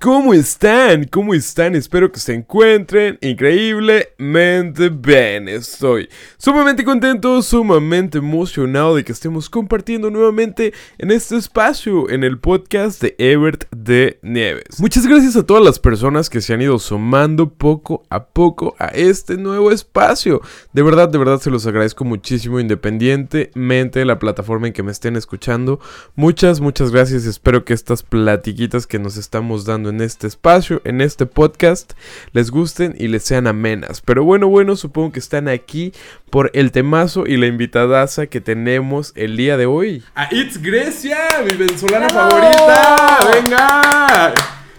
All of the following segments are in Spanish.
¿cómo están? ¿Cómo están? Espero que se encuentren increíblemente bien. Estoy sumamente contento, sumamente emocionado de que estemos compartiendo nuevamente en este espacio, en el podcast de Ebert de Nieves. Muchas gracias a todas las personas que se han ido sumando poco a poco a este nuevo espacio. De verdad, de verdad se los agradezco muchísimo independientemente de la plataforma en que me estén escuchando. Muchas, muchas gracias. Espero que estas platiquitas que nos estamos dando en este espacio, en este podcast, les gusten y les sean amenas. Pero bueno, bueno, supongo que están aquí por el temazo y la invitadaza que tenemos el día de hoy. A It's Grecia, mi venezolana favorita. ¡Venga!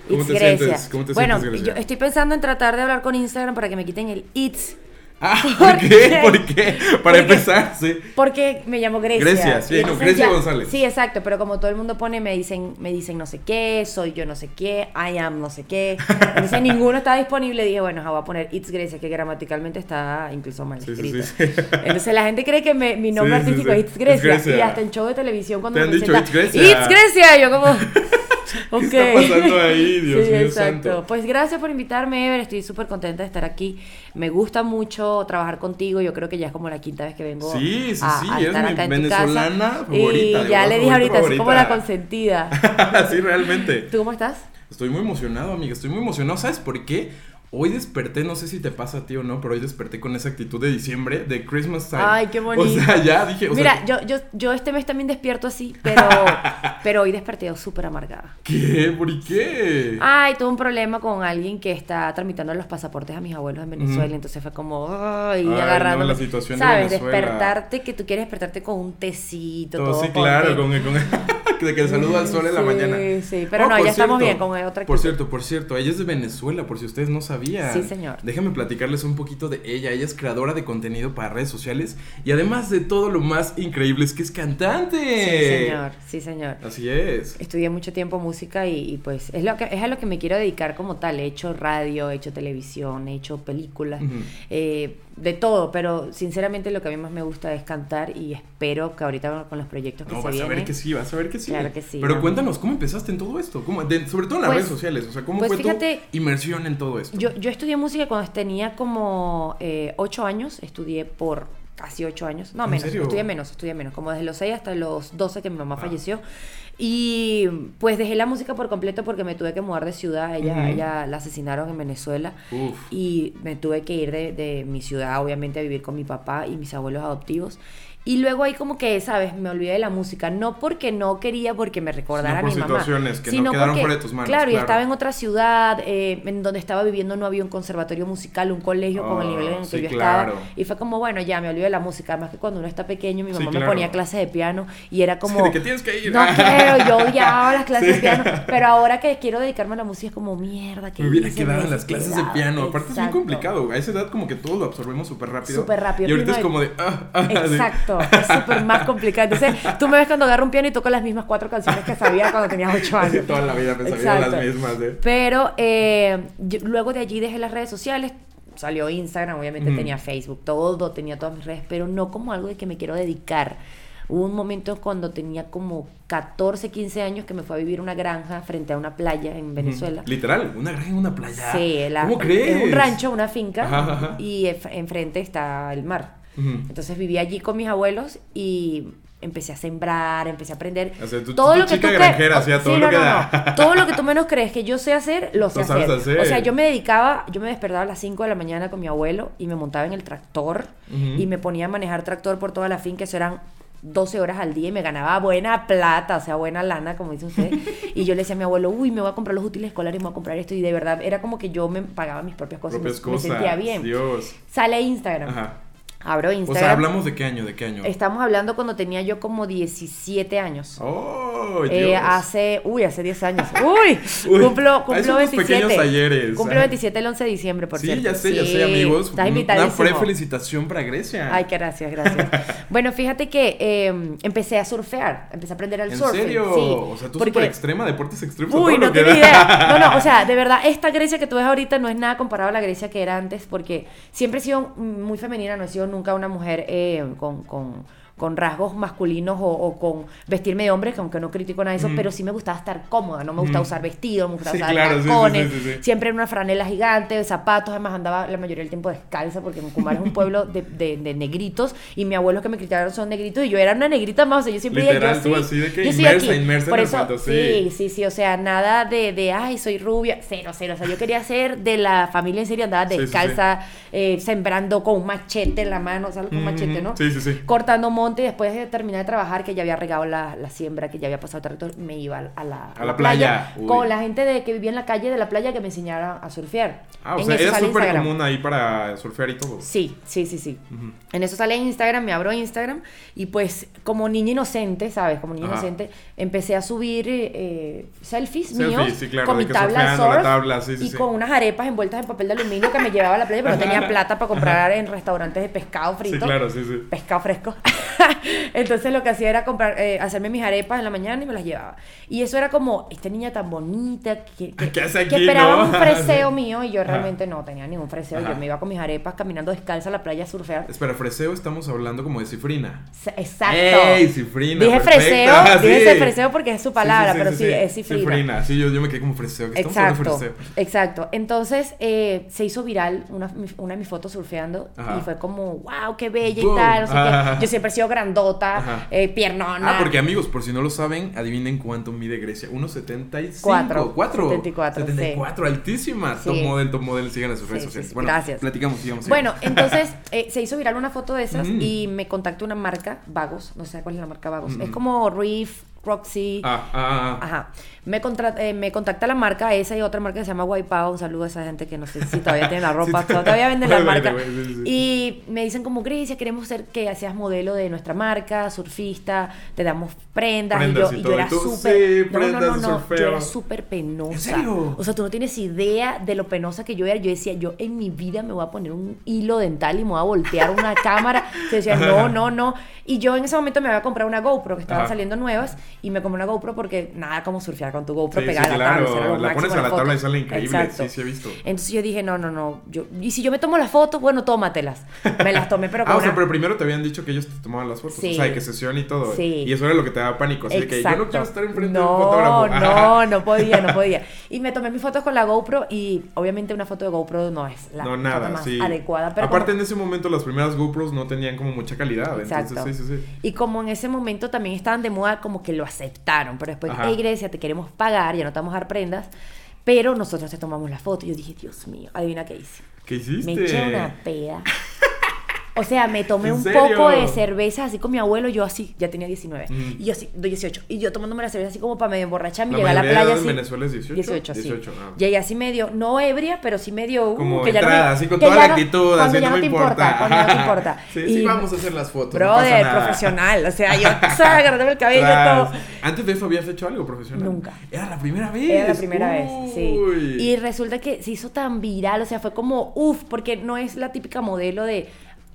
¿Cómo te sientes? ¿Cómo te bueno, sientes, yo estoy pensando en tratar de hablar con Instagram para que me quiten el It's Ah, ¿por qué? ¿Por qué? Para empezar, sí. Porque me llamo Grecia. Grecia, sí, no, Grecia González. Sí, exacto, pero como todo el mundo pone, me dicen, me dicen no sé qué, soy yo no sé qué, I am no sé qué. Entonces ninguno está disponible. Dije, bueno, voy a poner It's Grecia, que gramaticalmente está incluso mal escrito. Entonces la gente cree que mi nombre artístico es It's Grecia, Y hasta en show de televisión cuando ¿Te me han dicho It's Grecia. It's Grecia, yo como... ¿Qué está pasando ahí, Dios sí, mío exacto. Pues gracias por invitarme, Ever. Estoy súper contenta de estar aquí. Me gusta mucho trabar contigo. Yo creo que ya es como la quinta vez que vengo sí, sí, sí, es mi venezolana favorita. Y ya le dije ahorita, así como la consentida. sí, realmente. ¿Tú cómo estás? Estoy muy emocionado, amiga. Estoy muy emocionado. ¿Sabes por qué? Hoy desperté, no sé si te pasa a ti o no, pero hoy desperté con esa actitud de diciembre, de Christmas time. Ay, qué bonito. O sea, ya dije. Mira, yo, yo, yo este mes también despierto así, pero, pero hoy desperté súper amargada. ¿Qué? ¿Por qué? Ay, tuve un problema con alguien que está tramitando los pasaportes a mis abuelos en Venezuela, entonces fue como, ay, Ay agarrando. la situación ¿Sabes? De despertarte, que tú quieres despertarte con un tecito, todo. sí, claro, con, con de que el saludo al sol en la mañana. Sí, sí, pero oh, no, ya estamos bien con otra Por cierto, por cierto, ella es de Venezuela, por si ustedes no Sí, señor. Déjame platicarles un poquito de ella. Ella es creadora de contenido para redes sociales y además de todo lo más increíble es que es cantante. Sí, señor, sí, señor. Así es. Estudié mucho tiempo música y, pues es, lo que, es a lo que me quiero dedicar como tal. He hecho radio, he hecho televisión, he hecho películas de todo, pero sinceramente lo que a mí más me gusta es cantar y espero que ahorita con los proyectos que no, se vas vienen... a ver que sí, vas a ver que sí. Claro que sí. Pero cuéntanos, ¿cómo empezaste en todo esto? ¿Cómo, sobre todo en las pues, redes sociales, o sea, ¿cómo pues fue tu inmersión en todo esto? Yo, yo estudié música cuando tenía como eh, 8 años, estudié por casi 8 años, no, menos, estudié menos, estudié menos, como desde los 6 hasta los 12 que mi mamá ah. falleció. Y pues dejé la música por completo porque me tuve que mudar de ciudad. Ella, ella la asesinaron en Venezuela. Y me tuve que ir de, de, mi ciudad, obviamente, a vivir con mi papá y mis abuelos adoptivos. Y luego ahí como que, ¿sabes? Me olvidé de la música. No porque no quería, porque me recordara a mi mamá. que sino no quedaron porque, tus manos. Claro, y estaba en otra ciudad, eh, en donde estaba viviendo no había un conservatorio musical, un colegio con el nivel en el que yo estaba. Y fue como, bueno, ya me olvidé de la música. Además que cuando uno está pequeño, mi mamá me ponía clases de piano y era como... ¿De que tienes que ir? No quiero, yo odiaba las clases de piano. Pero ahora que quiero dedicarme a la música es como, mierda, que Me hubiera quedado en las clases de piano. Aparte es muy complicado. A esa edad como que todo lo absorbemos súper rápido. Súper rápido. Y ahorita es como de... Ah, ah, Exacto. Es súper más complicado. Entonces, tú me ves cuando agarro un piano y toco las mismas cuatro canciones que sabía cuando tenía ocho años. Toda la vida me sabía las mismas, ¿eh? Pero eh, luego de allí dejé las redes sociales. Salió Instagram, obviamente tenía Facebook, todo, tenía todas mis redes, pero no como algo de que me quiero dedicar. Hubo un momento cuando tenía como 14, 15 años que me fue a vivir una granja frente a una playa en Venezuela. Literal, una granja en una playa. Sí, ¿cómo crees? Es un rancho, una finca y enfrente está el mar. Entonces viví allí con mis abuelos y empecé a sembrar, empecé a aprender. todo lo que tú granjera, todo lo que Todo lo que tú menos crees que yo sé hacer, lo sé hacer. O sea, yo me dedicaba, yo me despertaba a las 5 de la mañana con mi abuelo y me montaba en el tractor y me ponía a manejar tractor por toda la finca, eso eran 12 horas al día y me ganaba buena plata, o sea, buena lana, como dice usted. y yo le decía a mi abuelo, uy, me voy a comprar los útiles escolares, me voy a comprar esto. Y de verdad, era como que yo me pagaba mis propias cosas, propias me, cosas. sentía bien. Dios. Sale Instagram. Ajá abro Instagram. O sea, ¿hablamos de qué año? ¿De qué año? Estamos hablando cuando tenía yo como 17 años. ¡Oh, eh, hace, uy, hace 10 años. ¡Uy! cumplo cumplo 27. ayeres. Cumplo 27 el 11 de diciembre, por cierto. sí, ya sé, ya sé, amigos. Estás invitadísimo. Una pre-felicitación para Grecia. Ay, gracias, gracias. bueno, fíjate que eh, empecé a surfear, empecé a aprender al surf. ¿En serio? Sí, o sea, tú súper extrema, deportes extremos. Uy, no tenía idea. No, no, o sea, de verdad, esta Grecia que tú ves ahorita no es nada comparado a la Grecia que era antes, porque siempre he sido muy femenina, no he sido nunca una mujer eh, con, con, con rasgos masculinos o, con vestirme de hombre, que aunque no critico nada de eso, pero sí me gustaba estar cómoda, no me gustaba usar vestidos, me gustaba usar tacones, siempre en una franela gigante, zapatos, además andaba la mayoría del tiempo descalza porque Mucumar es un pueblo de, de, negritos y mi abuelo que me criticaron son negritos y yo era una negrita más, o sea, yo siempre Literal, yo, así de que inmersa, inmersa Por eso, sí. sí, sí, o sea, nada de, de, ay, soy rubia, cero, cero, o sea, yo quería ser de la familia en serio, andaba descalza, eh, sembrando con un machete en la mano, ¿sabes? Con un machete, ¿no? Sí, sí, sí. Cortando monte y después de terminar de trabajar, que ya había regado la, la siembra, que ya había pasado territorio, me iba a la, a la playa, con la gente de que vivía en la calle de la playa que me enseñara a surfear. Ah, o sea, es súper común ahí para surfear y todo. Sí, sí, sí, sí. En eso sale en Instagram, me abro Instagram y pues como niña inocente, ¿sabes? Como niña inocente, empecé a subir eh, selfies, míos con mi tabla surf y con unas arepas envueltas en papel de aluminio que me llevaba a la playa, pero no tenía plata para comprar en restaurantes de pescado frito. Sí, claro, sí, sí. Pescado fresco. Entonces lo que hacía era comprar, eh, hacerme mis arepas en la mañana y me las llevaba. Y eso era como, esta niña tan bonita, que, que, esperaba un freseo mío y yo realmente no tenía ningún freseo. Yo me iba con mis arepas caminando descalza a la playa a surfear. Espera, freseo estamos hablando como de cifrina. Exacto. ¡Ey, cifrina! Dije freseo, dije freseo porque es su palabra, pero sí, es cifrina. Cifrina, sí, yo, yo, me quedé como freseo. exacto, exacto. Entonces eh, se hizo viral una, una de mis fotos surfeando y fue como, wow, qué bella y tal. Yo siempre he sido grandota, eh, piernona. Ah, porque amigos, por si no lo saben, adivinen cuánto mide Grecia. 1,75. 4. 4. 74. 74, altísima. Top model, top model, sigan en sus redes sociales. bueno, gracias. Platicamos, sigamos. Bueno, entonces eh, se hizo viral una foto de esas y me contactó una marca, Vagos, no sé cuál es la marca Vagos. Es como Reef, Roxy. Ah, ah, ah. Ajá. Me, eh, me contacta la marca esa y otra marca que se llama Wipeout. Un saludo a esa gente que no sé si todavía tiene la ropa, todavía venden la marca. Y me dicen como, Grecia, queremos ser que seas modelo de nuestra marca, surfista, te damos prendas. y, yo, y, yo era súper... no, no, no, no, yo era súper penosa. ¿En serio? O sea, tú no tienes idea de lo penosa que yo era. Yo decía, yo en mi vida me voy a poner un hilo dental y me voy a voltear una cámara. Se decía, no, no, no. Y yo en ese momento me había comprado una GoPro que estaban saliendo nuevas y me compré una GoPro porque nada como surfear con tu GoPro pegada a la tabla. La pones a la tabla y sale increíble. Sí, sí he visto. Entonces yo dije, no, no, no. Yo, y si yo me tomo las fotos, bueno, tómatelas. Me las tomé, pero con Ah, o sea, pero primero te habían dicho que ellos te tomaban las fotos. O sea, que sesión y todo. Sí. Y eso era lo que te daba pánico. Así que yo no quiero estar enfrente de un fotógrafo. No, no podía, no podía. Y me tomé mis fotos con la GoPro y obviamente una foto de GoPro no es la no, nada, más adecuada. Pero Aparte en ese momento las primeras GoPros no tenían como mucha calidad. Exacto. Entonces, sí, sí, sí. Y como en ese momento también estaban de moda, como que lo aceptaron. Pero después, hey Grecia, te queremos pagar, ya no te vamos a dar prendas. Pero nosotros te tomamos la foto. Y yo dije, Dios mío, adivina qué hice. ¿Qué hiciste? Me eché una peda. O sea, me tomé un poco de cerveza así con mi abuelo, yo así, ya tenía 19. Y yo así, 18. Y yo tomándome la cerveza así como para medio emborracharme. Llegué a la playa así. en Venezuela es 18? 18, 18 sí. Llegué así medio, no ebria, pero sí medio. Uh, como que entrada, ya así con toda la actitud, así no, me importa. Cuando no te importa. sí, sí, vamos a hacer las fotos. Brother, no profesional. O sea, yo agarrándome el cabello y todo. Antes de eso habías hecho algo profesional. Nunca. Era la primera vez. Era la primera vez, sí. Y resulta que se hizo tan viral, o sea, fue como, uff, porque no es la típica modelo de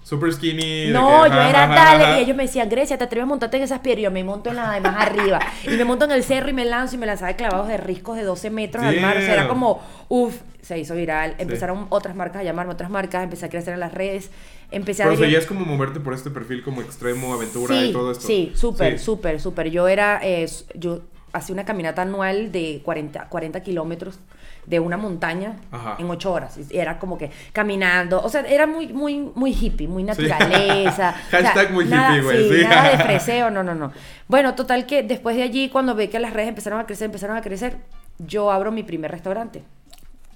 Super skinny. No, yo era tal. Y ellos me decían, Grecia, ¿te atreves a montarte en esas piedras? Y yo me monto en la de más arriba. Y me monto en el cerro y me lanzo y me lanzaba de clavados de riscos de 12 metros al mar. O sea, era como, uff, se hizo viral. Empezaron otras marcas a llamarme otras marcas. Empecé a crecer en las redes. Empecé Pero a. Pero es como moverte por este perfil como extremo, aventura y todo esto. Sí, súper, súper, súper. Yo era. Eh, yo hacía una caminata anual de 40, 40 kilómetros de una montaña en ocho horas. Era como que caminando, o sea, era muy, muy, muy hippie, muy naturaleza. Hashtag muy hippie, güey. Sí, nada de freseo, no, no, no. Bueno, total que después de allí, cuando ve que las redes empezaron a crecer, empezaron a crecer, yo abro mi primer restaurante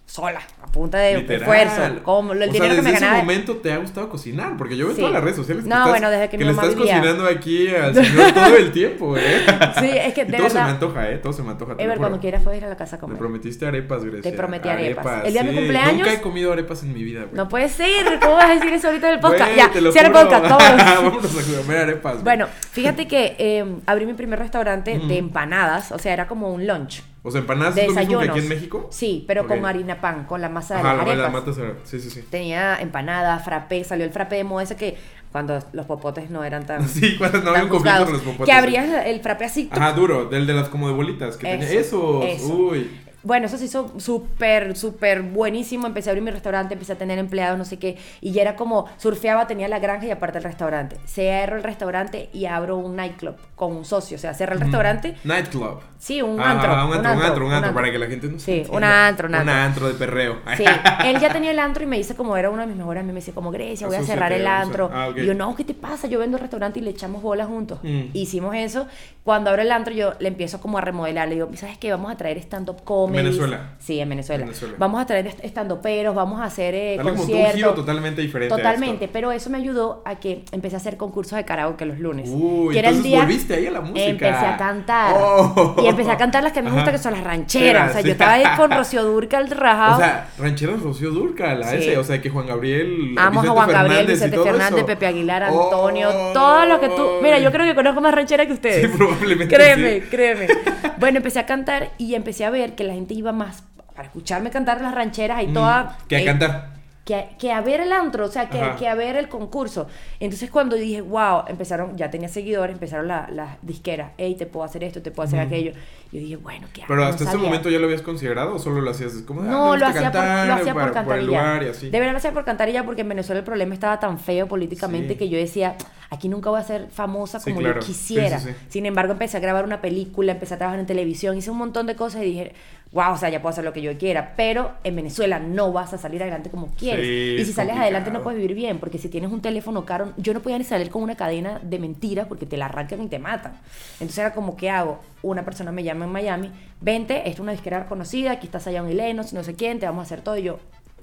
sola, a punta de esfuerzo. Como el dinero que me ganaba. ese momento te ha gustado cocinar, porque yo veo en todas las redes sociales que, no, estás, bueno, desde que, que le estás cocinando aquí al señor todo el tiempo, ¿eh? Sí, es que de todo se me antoja, ¿eh? Todo se me antoja. Ever, cuando quieras puedes ir a la casa a comer. Me prometiste arepas, Grecia. Te prometí arepas. El día de mi cumpleaños. Nunca he comido arepas en mi vida, güey. No puede ser. ¿Cómo vas a decir eso ahorita en el podcast? ya, cierra el podcast. Vámonos a comer arepas. Bueno, fíjate que eh, abrí mi primer restaurante de empanadas, o sea, era como un lunch. O sea, empanadas es lo mismo que aquí en México. Sí, pero con harina pan, con la masa de las arepas. La sí, sí, sí. Tenía empanada, frappé, salió el frappé de moda ese que cuando los popotes no eran tan Sí, cuando no había conflicto con los popotes. Que abrías el frappé así. Ajá, duro, del de las como de bolitas que tenía esos. Uy. Bueno, eso se hizo súper, súper buenísimo. Empecé a abrir mi restaurante, empecé a tener empleados, no sé qué. Y ya era como, surfeaba, tenía la granja y aparte el restaurante. Cierro el restaurante y abro un nightclub con un socio. O sea, cerré el restaurante. Nightclub. Sí, un antro. un, antro, un antro, un antro, para que la gente no Sí, un antro, un antro. Un antro de perreo. Sí, él ya tenía el antro y me dice como era uno de mis mejores amigos, me dice como Grecia, voy a cerrar el antro. Ah, y yo, no, ¿qué te pasa? Yo vendo el restaurante y le echamos bolas juntos. Mm. Hicimos eso. Cuando abro el antro yo le empiezo como a remodelar. Le digo, ¿sabes qué? Vamos a traer stand-up comedy. Venezuela. Sí, en Venezuela. Vamos a traer stand peros, vamos a hacer eh, conciertos. Un giro totalmente diferente. Totalmente, pero eso me ayudó a que empecé a hacer concursos de karaoke los lunes. Uy, que era el día, volviste ahí a la música. Empecé a cantar. Oh. Y empecé a cantar las que me gustan, que son las rancheras. o sea, yo estaba ahí con Rocío Durcal rajado. O sea, rancheras Rocío Durcal, a ese. O sea, que Juan Gabriel. Amo a Juan Gabriel, Vicente Fernández, Pepe Aguilar, Antonio, oh. todo lo que tú. Mira, yo creo que conozco más ranchera que ustedes. Sí, probablemente. Créeme, créeme. bueno, empecé a cantar y empecé a ver que la gente iba más para escucharme cantar las rancheras y mm, toda... Que a cantar. que, a ver el antro, o sea, que, que, a ver el concurso. Entonces cuando dije, wow, empezaron, ya tenía seguidores, empezaron las la disqueras, hey, te puedo hacer esto, te puedo hacer aquello. Yo dije, bueno, ¿qué hago? Pero hasta ese momento ya lo habías considerado o solo lo hacías como, ah, no, lo hacía, por, lo hacía por, cantar De verdad lo hacía por cantar ya porque en Venezuela el problema estaba tan feo políticamente que yo decía, aquí nunca voy a ser famosa como yo quisiera. Sin embargo, empecé a grabar una película, empecé a trabajar en televisión, hice un montón de cosas y dije, wow, o sea, ya puedo hacer lo que yo quiera, pero en Venezuela no vas a salir adelante como quieres. y si sales adelante no puedes vivir bien, porque si tienes un teléfono caro, yo no podía ni salir con una cadena de mentiras porque te la arrancan y te matan. Entonces era como, ¿qué hago? Una persona me llama en Miami, vente, esta es una disquera conocida, aquí estás allá en Ilenos, no sé quién, te vamos a hacer todo. Y yo,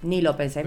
ni lo pensé.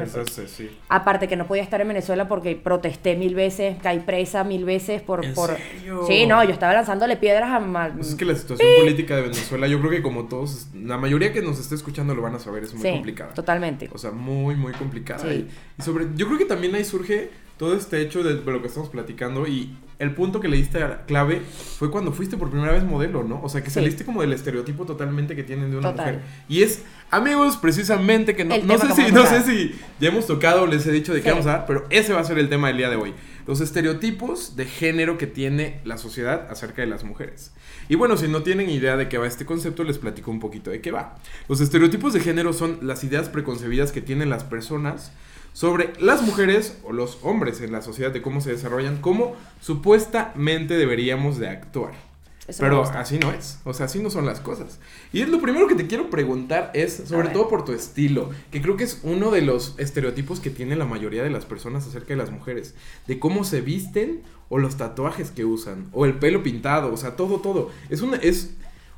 sí. Aparte que no podía estar en Venezuela porque protesté mil veces, caí presa mil veces por... ¿En por... Serio? Sí, no, yo estaba lanzándole piedras a mal... Pues es que la situación política de Venezuela, yo creo que como todos, la mayoría que nos esté escuchando lo van a saber, es muy complicada. totalmente. O sea, muy, muy complicada. Y, y, sobre, yo creo que también ahí surge todo este hecho de lo que estamos platicando y el punto que le diste a clave fue cuando fuiste por primera vez modelo, ¿no? O sea, que saliste como del estereotipo totalmente que tienen de una mujer. Y es, amigos, precisamente que no, no sé si, no sé si ya hemos tocado o les he dicho de qué vamos a hablar, pero ese va a ser el tema del día de hoy. Los estereotipos de género que tiene la sociedad acerca de las mujeres. Y bueno, si no tienen idea de qué va este concepto, les platico un poquito de qué va. Los estereotipos de género son las ideas preconcebidas que tienen las personas sobre las mujeres o los hombres en la sociedad, de cómo se desarrollan, cómo supuestamente deberíamos de actuar. Pero así no es, o sea, así no son las cosas. Y es lo primero que te quiero preguntar es, sobre todo por tu estilo, que creo que es uno de los estereotipos que tiene la mayoría de las personas acerca de las mujeres, de cómo se visten o los tatuajes que usan, o el pelo pintado, o sea, todo, todo. Es una, es,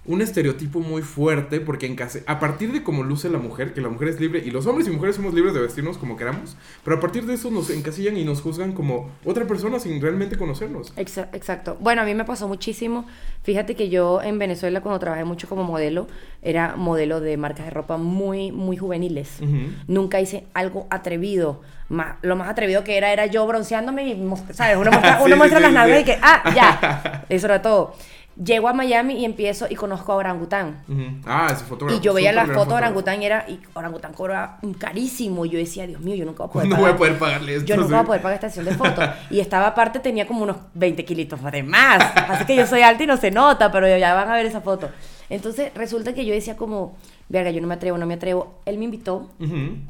un estereotipo muy fuerte porque en a partir de cómo luce la mujer, que la mujer es libre y los hombres y mujeres somos libres de vestirnos como queramos, pero a partir de eso nos encasillan y nos juzgan como otra persona sin realmente conocernos. Exacto. Bueno, a mí me pasó muchísimo. Fíjate que yo en Venezuela cuando trabajé mucho como modelo, era modelo de marcas de ropa muy, muy juveniles. Nunca hice algo atrevido. lo más atrevido que era era yo bronceándome y, ¿sabes? Uno muestra, las nalgas y que, ah, ya. Eso era todo. Llego a Miami y empiezo y conozco a Orangután. Ah, ese fotógrafo. Y yo veía las fotos de Orangután y era, y Orangután cobra carísimo. Y yo decía, Dios mío, yo nunca voy a poder no voy a poder pagarle esto. Yo nunca voy a poder pagar esta sesión de fotos. y estaba aparte, tenía como unos 20 kilitos de más. Así que yo soy alta y no se nota, pero ya van a ver esa foto. Entonces resulta que yo decía como, verga, yo no me atrevo, no me atrevo. Él me invitó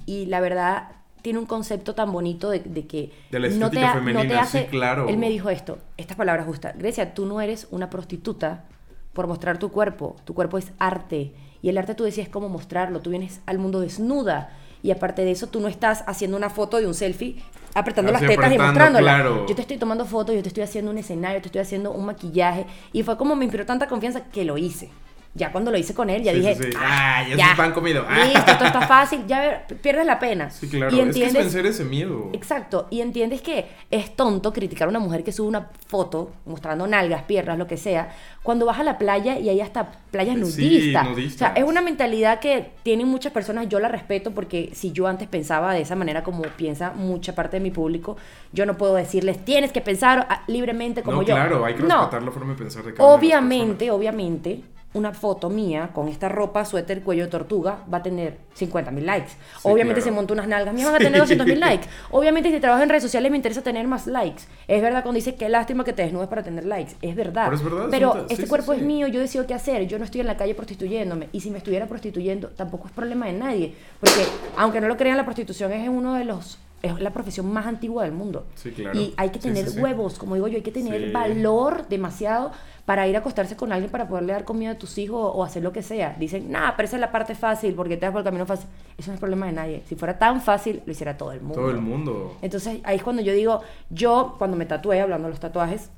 y la verdad tiene un concepto tan bonito de, que no, te no, te hace... claro. Él me dijo esto, estas palabras justas. Grecia, tú no eres una prostituta por mostrar tu cuerpo. Tu cuerpo es arte. Y el arte tú decías cómo mostrarlo. Tú vienes al mundo desnuda. Y aparte de eso, tú no estás haciendo una foto de un selfie apretando las tetas y mostrándolas. Yo te estoy tomando fotos, yo te estoy haciendo un escenario, te estoy haciendo un maquillaje. Y fue como me inspiró tanta confianza que lo hice ya cuando lo hice con él, ya dije, Ah, ya, es un pan comido. Listo, esto está fácil, ya pierdes la pena. Sí, claro, y entiendes, es que es vencer ese miedo. Exacto, y entiendes que es tonto criticar a una mujer que sube una foto mostrando nalgas, piernas, lo que sea, cuando vas a la playa y hay hasta playas nudistas. Sí, nudistas. O sea, es una mentalidad que tienen muchas personas, yo la respeto porque si yo antes pensaba de esa manera como piensa mucha parte de mi público, yo no puedo decirles, tienes que pensar ah, libremente como no, yo. Claro, hay que respetar la forma de pensar de cada Obviamente, obviamente una foto mía con esta ropa, suéter, cuello de tortuga, va a tener 50 mil likes. Obviamente se monta unas nalgas, mías van a tener 200 mil likes. Obviamente si trabajo en redes sociales me interesa tener más likes. Es verdad cuando dice qué lástima que te desnudes para tener likes. Es verdad. Pero, este cuerpo es mío, yo decido qué hacer. Yo no estoy en la calle prostituyéndome. Y si me estuviera prostituyendo, tampoco es problema de nadie. Porque, aunque no lo crean, la prostitución es uno de los es la profesión más antigua del mundo. Sí, claro. Y hay que tener huevos, como digo yo, hay que tener valor demasiado para ir a acostarse con alguien para poderle dar comida a tus hijos o hacer lo que sea. Dicen, nah, pero esa es la parte fácil porque te das por el camino fácil. Eso no es problema de nadie. Si fuera tan fácil, lo hiciera todo el mundo. Todo el mundo. Entonces ahí es cuando yo digo, yo cuando me tatué, hablando de los tatuajes,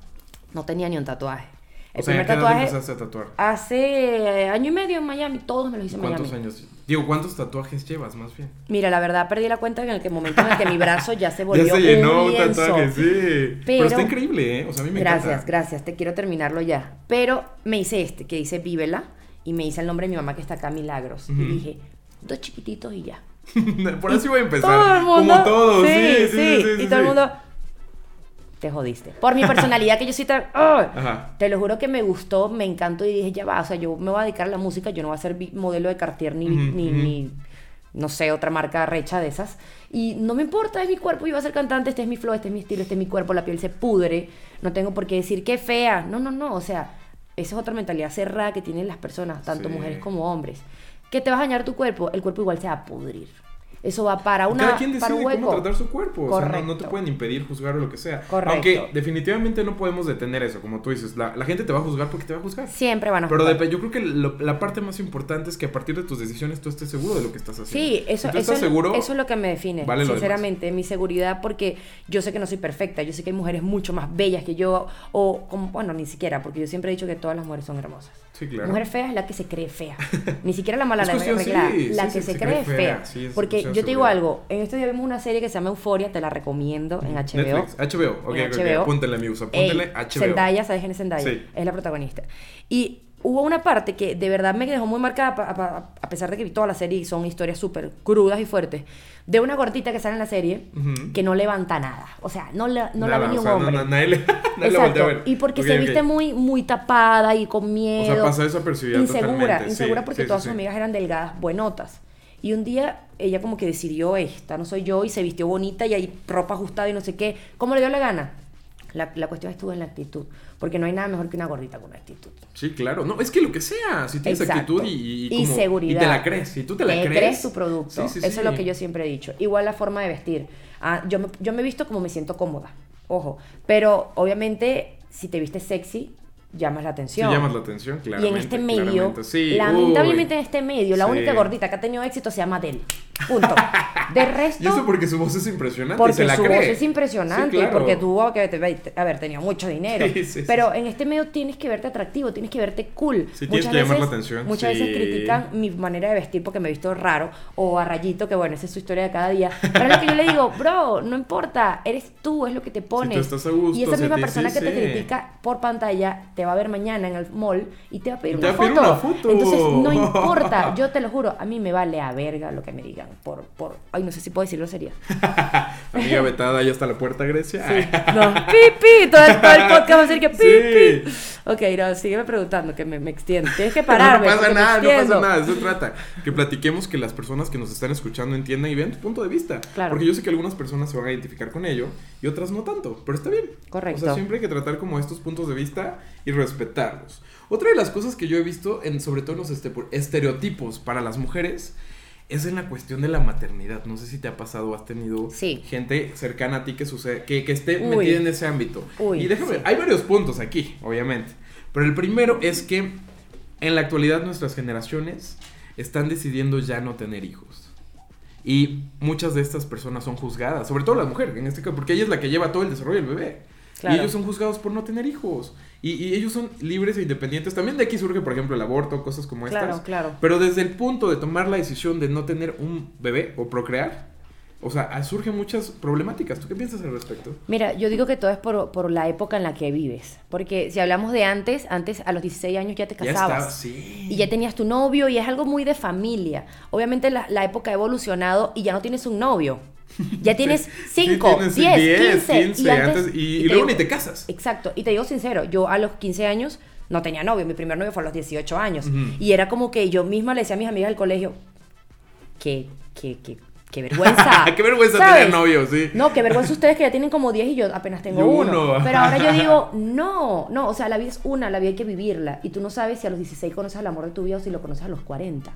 no tenía ni un tatuaje. El o sea, primer tatuaje. empezaste a tatuar? Hace año y medio en Miami, todos me los hice en Miami. ¿Cuántos años? Digo, ¿cuántos tatuajes llevas más bien? Mira, la verdad perdí la cuenta en el que momento en el que mi brazo ya se volvió ya se llenó un, tatuaje, sí. Pero, está increíble, ¿eh? O sea, a mí me gracias, encanta. Gracias, gracias. Te quiero terminarlo ya. Pero me hice este, que dice Vívela, y me hice el nombre de mi mamá que está acá, Milagros. Y dije, dos chiquititos y ya. Por así voy a empezar. Todo el mundo, Como todos, sí, sí, sí. sí, y todo el mundo te jodiste. Por mi personalidad que yo sí tan... Te lo juro que me gustó, me encantó y dije, ya va, o sea, yo me voy a dedicar a la música, yo no voy a ser modelo de Cartier ni, ni, ni, no sé, otra marca recha de esas. Y no me importa, es mi cuerpo, yo voy a ser cantante, este es mi flow, este es mi estilo, este es mi cuerpo, la piel se pudre, no tengo por qué decir que fea. No, no, no, o sea, esa es otra mentalidad cerrada que tienen las personas, tanto mujeres como hombres. Que te vas a dañar tu cuerpo, el cuerpo igual se va a pudrir. Eso va para una Cada quien decide cómo tratar su cuerpo. O sea, no, te pueden impedir juzgar o lo que sea. Correcto. Aunque definitivamente no podemos detener eso, como tú dices. La, gente te va a juzgar porque te va a juzgar. Siempre van a juzgar. Pero yo creo que la parte más importante es que a partir de tus decisiones tú estés seguro de lo que estás haciendo. Sí, eso, eso, seguro, eso es lo que me define. sinceramente, mi seguridad, porque yo sé que no soy perfecta. Yo sé que hay mujeres mucho más bellas que yo. O, como, bueno, ni siquiera, porque yo siempre he dicho que todas las mujeres son hermosas. Sí, claro. Mujer fea es la que se cree fea. Ni siquiera la mala, la arreglada. la que se, cree, fea. porque yo te digo algo, en este día vimos una serie que se llama Euforia, te la recomiendo en HBO. Netflix, HBO, ok, en HBO. apúntenle amigos, apúntenle HBO. Zendaya, ¿sabes quién es Zendaya? Es la protagonista. Y hubo una parte que de verdad me dejó muy marcada, a, pesar de que vi toda la serie y son historias súper crudas y fuertes, de una gordita que sale en la serie que no levanta nada. O sea, no, la, no la ve ni un hombre. No, nadie le, Exacto. a Y porque se viste muy, muy tapada y con miedo. O sea, pasa desapercibida Insegura, insegura porque todas sus amigas eran delgadas, buenotas. Y un día ella como que decidió esta, no soy yo, y se vistió bonita y hay ropa ajustada y no sé qué. ¿Cómo le dio la gana? La, la, cuestión estuvo en la actitud, porque no hay nada mejor que una gordita con actitud. Sí, claro. No, es que lo que sea, si tienes actitud y, y, seguridad. Y te la crees, si tú te la crees. crees tu producto. Eso es lo que yo siempre he dicho. Igual la forma de vestir. Ah, yo, me, yo me he visto como me siento cómoda, ojo. Pero obviamente, si te vistes sexy, llamas la atención. Sí, llamas la atención, claro. Y en este medio, lamentablemente en este medio, la única gordita que ha tenido éxito se llama Adele. Punto. De resto. Y eso porque su voz es impresionante. Porque se la su voz es impresionante. Y porque tuvo que haber tenido mucho dinero. Pero en este medio tienes que verte atractivo, tienes que verte cool. Sí, tienes que llamar la atención. Muchas veces critican mi manera de vestir porque me he visto raro. O a rayito, que bueno, esa es su historia de cada día. Pero es lo que yo le digo, bro, no importa. Eres tú, es lo que te pones. estás a gusto, y esa misma persona que te critica por pantalla te va a ver mañana en el mall y te va a pedir, una, foto. una, foto. Entonces, no importa. Yo te lo juro, a mí me vale a verga lo que me digan por, por Ay, no sé si puedo decirlo sería. Amiga vetada, ya está la puerta, Grecia. Sí. No, pi, todo el, podcast va a decir que pi, sí. Ok, no, sígueme preguntando, que me, me extiendo. Tienes que pararme. no, pasa nada, no pasa nada, eso trata. Que platiquemos que las personas que nos están escuchando entiendan y vean tu punto de vista. Claro. Porque yo sé que algunas personas se van a identificar con ello y otras no tanto, pero está bien. Correcto. O sea, siempre hay que tratar como estos puntos de vista y respetarlos. Otra de las cosas que yo he visto, en, sobre todo en los este, estereotipos para las mujeres, es en la cuestión de la maternidad. No sé si te ha pasado o has tenido gente cercana a ti que sucede, que, que esté metida en ese ámbito. y déjame, hay varios puntos aquí, obviamente. Pero el primero es que en la actualidad nuestras generaciones están decidiendo ya no tener hijos. Y muchas de estas personas son juzgadas, sobre todo la mujer, en este caso, porque ella es la que lleva todo el desarrollo del bebé. Y ellos son juzgados por no tener hijos. Y, ellos son libres e independientes. También de aquí surge, por ejemplo, el aborto, cosas como estas. Claro, claro. Pero desde el punto de tomar la decisión de no tener un bebé o procrear, o sea, surgen muchas problemáticas. ¿Tú qué piensas al respecto? Mira, yo digo que todo es por, por, la época en la que vives. Porque si hablamos de antes, antes a los 16 años ya te casabas. sí. Y ya tenías tu novio y es algo muy de familia. Obviamente la, la época ha evolucionado y ya no tienes un novio. Ya tienes 5, 10, 15. Y, luego ni te casas. Exacto. Y te digo sincero, yo a los 15 años no tenía novio. Mi primer novio fue a los 18 años. Y era como que yo misma le decía a mis amigas del colegio, que, que, que qué vergüenza. qué vergüenza tener novio, sí. No, qué vergüenza ustedes que ya tienen como 10 y yo apenas tengo uno. Pero ahora yo digo, no, no, o sea, la vida es una, la vida hay que vivirla. Y tú no sabes si a los 16 conoces el amor de tu vida o si lo conoces a los 40.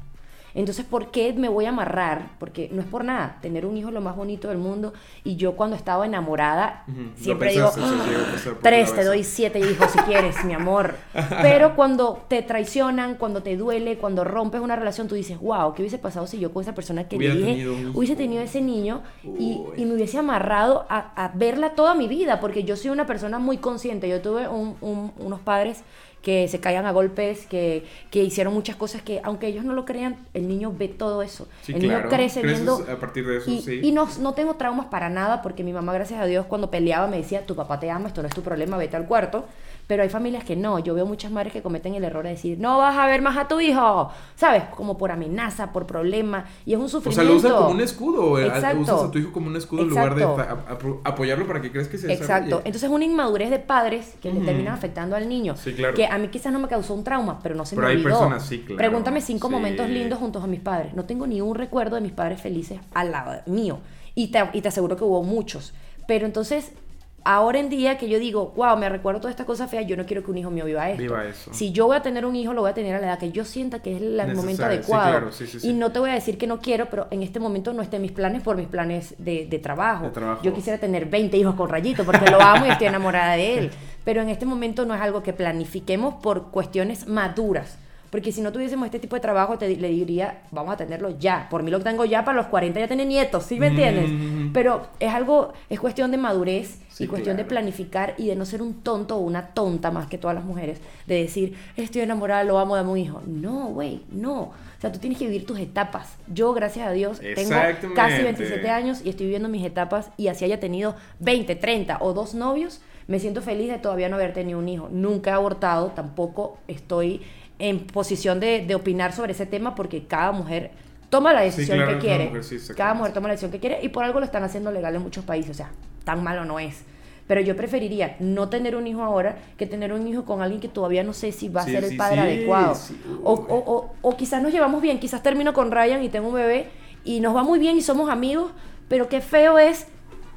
Entonces, ¿por qué me voy a amarrar? Porque no es por nada. Tener un hijo es lo más bonito del mundo. Y yo cuando estaba enamorada, siempre digo, tres, te doy siete hijos si quieres, mi amor. Pero cuando te traicionan, cuando te duele, cuando rompes una relación, tú dices, wow, ¿qué hubiese pasado si yo con esa persona que dije, hubiese tenido ese niño y, me hubiese amarrado a, verla toda mi vida? Porque yo soy una persona muy consciente. Yo tuve unos padres que se caían a golpes, que, que, hicieron muchas cosas que, aunque ellos no lo crean, el niño ve todo eso. el niño crece viendo. A partir de eso, y, sí. y no, no tengo traumas para nada, porque mi mamá, gracias a Dios, cuando peleaba me decía: Tu papá te ama, esto no es tu problema, vete al cuarto. Pero hay familias que no. Yo veo muchas madres que cometen el error de decir, no vas a ver más a tu hijo, ¿sabes? Como por amenaza, por problema. Y es un sufrimiento. O sea, lo usan como un escudo. Eh, Exacto. Usas a tu hijo como un escudo en lugar de apoyarlo para que creas que se Exacto. Entonces es una inmadurez de padres que le terminan afectando al niño. Sí, claro. Que a mí quizás no me causó un trauma, pero no se pero me olvidó. Pero hay personas, sí, claro. Pregúntame cinco momentos lindos juntos a mis padres. No tengo ni un recuerdo de mis padres felices al lado mío. Y te, y te aseguro que hubo muchos. Pero entonces ahora en día que yo digo, wow, me recuerdo todas estas cosas feas, yo no quiero que un hijo mío viva esto. Viva eso. Si yo voy a tener un hijo, lo voy a tener a la edad que yo sienta que es el momento adecuado. y no te voy a decir que no quiero, pero en este momento no está en mis planes por mis planes de, trabajo. Yo quisiera tener 20 hijos con rayito porque lo amo y estoy enamorada de él. Pero en este momento no es algo que planifiquemos por cuestiones maduras. Porque si no tuviésemos este tipo de trabajo, te, le diría, vamos a tenerlo ya. Por mí lo tengo ya para los 40 ya tener nietos, ¿sí me entiendes? Mm. Pero es algo, es cuestión de madurez y cuestión de planificar y de no ser un tonto o una tonta más que todas las mujeres. De decir, estoy enamorada, lo amo, dame un hijo. No, güey, no. O sea, tú tienes que vivir tus etapas. Yo, gracias a Dios, tengo casi 27 años y estoy viviendo mis etapas y así haya tenido 20, 30 o dos novios, me siento feliz de todavía no haber tenido un hijo. Nunca he abortado, tampoco estoy en posición de, de opinar sobre ese tema porque cada mujer toma la decisión que quiere. cada mujer toma la decisión que quiere y por algo lo están haciendo legal en muchos países. O sea, tan malo no es. Pero yo preferiría no tener un hijo ahora que tener un hijo con alguien que todavía no sé si va a ser el padre adecuado. O, o, o, quizás nos llevamos bien, quizás termino con Ryan y tengo un bebé y nos va muy bien y somos amigos, pero qué feo es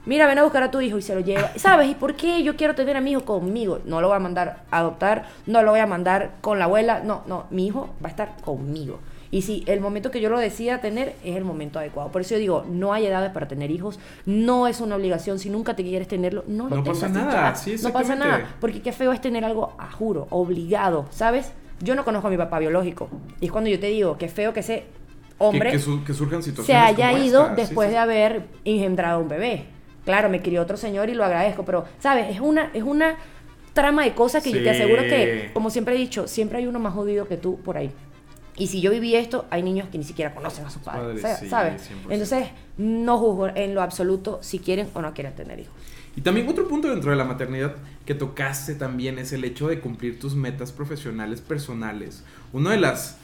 mira, ven a buscar a tu hijo y se lo lleva. ¿Sabes? ¿Y por qué yo quiero tener a mi hijo conmigo? No lo voy a mandar a adoptar, no lo voy a mandar con la abuela, no, no, mi hijo va a estar conmigo. Y si el momento que yo lo decida tener es el momento adecuado. Por eso yo digo, no hay edades para tener hijos, no es una obligación. Si nunca te quieres tenerlo, no lo no Pasa nada. no pasa nada. Porque qué feo es tener algo a juro, obligado, ¿sabes? Yo no conozco a mi papá biológico. Y es cuando yo te digo, qué feo que ese hombre que, surjan situaciones se haya ido después de haber engendrado un bebé. Claro, me crió otro señor y lo agradezco, pero, ¿sabes? Es una, es una trama de cosas que yo te aseguro que, como siempre he dicho, siempre hay uno más jodido que tú por ahí. Y si yo viví esto, hay niños que ni siquiera conocen a sus padres, ¿sabes? Entonces, no juzgo en lo absoluto si quieren o no quieren tener hijos. Y también otro punto dentro de la maternidad que tocaste también es el hecho de cumplir tus metas profesionales personales. Una de las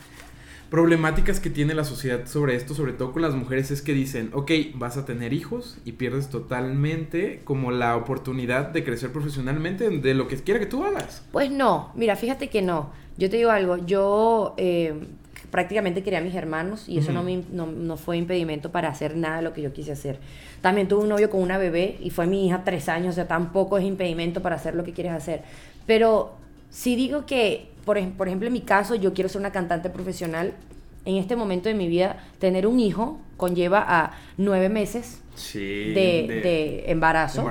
problemáticas que tiene la sociedad sobre esto, sobre todo con las mujeres, es que dicen, ok, vas a tener hijos y pierdes totalmente como la oportunidad de crecer profesionalmente de lo que quiera que tú hagas. Pues no, mira, fíjate que no. Yo te digo algo, yo eh, prácticamente quería a mis hermanos y eso no, me, no, fue impedimento para hacer nada de lo que yo quise hacer. También tuve un novio con una bebé y fue mi hija tres años, o sea, tampoco es impedimento para hacer lo que quieres hacer. Pero si digo que por, ejemplo, en mi caso, yo quiero ser una cantante profesional. En este momento de mi vida, tener un hijo conlleva a nueve meses de, embarazo,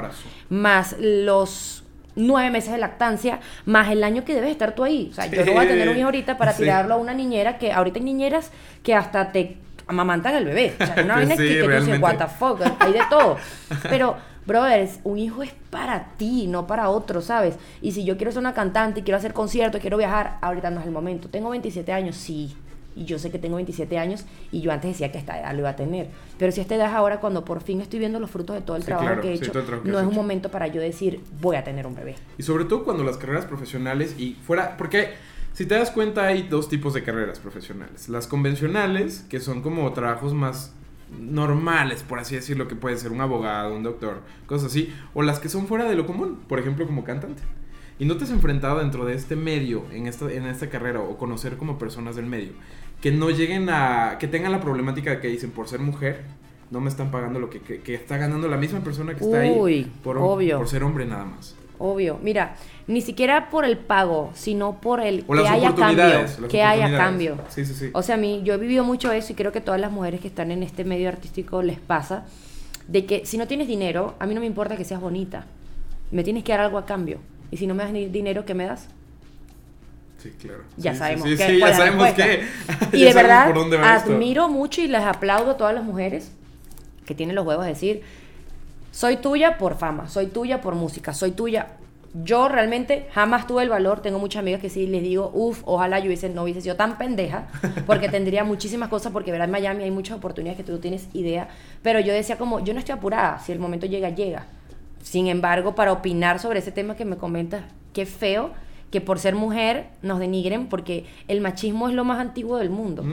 más los nueve meses de lactancia, más el año que debes estar tú ahí. O sea, yo no voy a tener un hijo ahorita para tirarlo a una niñera que ahorita hay niñeras que hasta te amamantan el bebé. O sea, una vaina que, tú dices, what the fuck, hay de todo. Pero brothers, un hijo es para ti, no para otro, ¿sabes? Y si yo quiero ser una cantante y quiero hacer conciertos, quiero viajar, ahorita no es el momento. Tengo 27 años, sí. Y yo sé que tengo 27 años y yo antes decía que esta edad lo iba a tener. Pero si esta edad es ahora cuando por fin estoy viendo los frutos de todo el trabajo que he hecho, no es un momento para yo decir voy a tener un bebé. Y sobre todo cuando las carreras profesionales y fuera, porque si te das cuenta hay dos tipos de carreras profesionales. Las convencionales, que son como trabajos más normales, por así decirlo, que puede ser un abogado, un doctor, cosas así, o las que son fuera de lo común, por ejemplo, como cantante. Y no te has enfrentado dentro de este medio, en esta, en esta carrera, o conocer como personas del medio, que no lleguen a, que tengan la problemática de que dicen, por ser mujer, no me están pagando lo que, que, está ganando la misma persona que está ahí por, obvio. por ser hombre nada más. Obvio, mira, ni siquiera por el pago, sino por el que haya cambio, que haya cambio. Sí, sí, sí. O sea, a mí yo he vivido mucho eso y creo que todas las mujeres que están en este medio artístico les pasa de que si no tienes dinero, a mí no me importa que seas bonita. Me tienes que dar algo a cambio. Y si no me das ni dinero, ¿qué me das? Sí, claro. Ya sabemos que. Sí, ya sabemos que. Y de verdad, admiro mucho y les aplaudo a todas las mujeres que tienen los huevos de decir soy tuya por fama, soy tuya por música, soy tuya. Yo realmente jamás tuve el valor, tengo muchas amigas que sí les digo, uff, ojalá yo hubiese, no hubiese sido tan pendeja, porque tendría muchísimas cosas, porque verás en Miami hay muchas oportunidades que tú no tienes idea, pero yo decía como, yo no estoy apurada, si el momento llega, llega. Sin embargo, para opinar sobre ese tema que me comentas, qué feo que por ser mujer nos denigren, porque el machismo es lo más antiguo del mundo.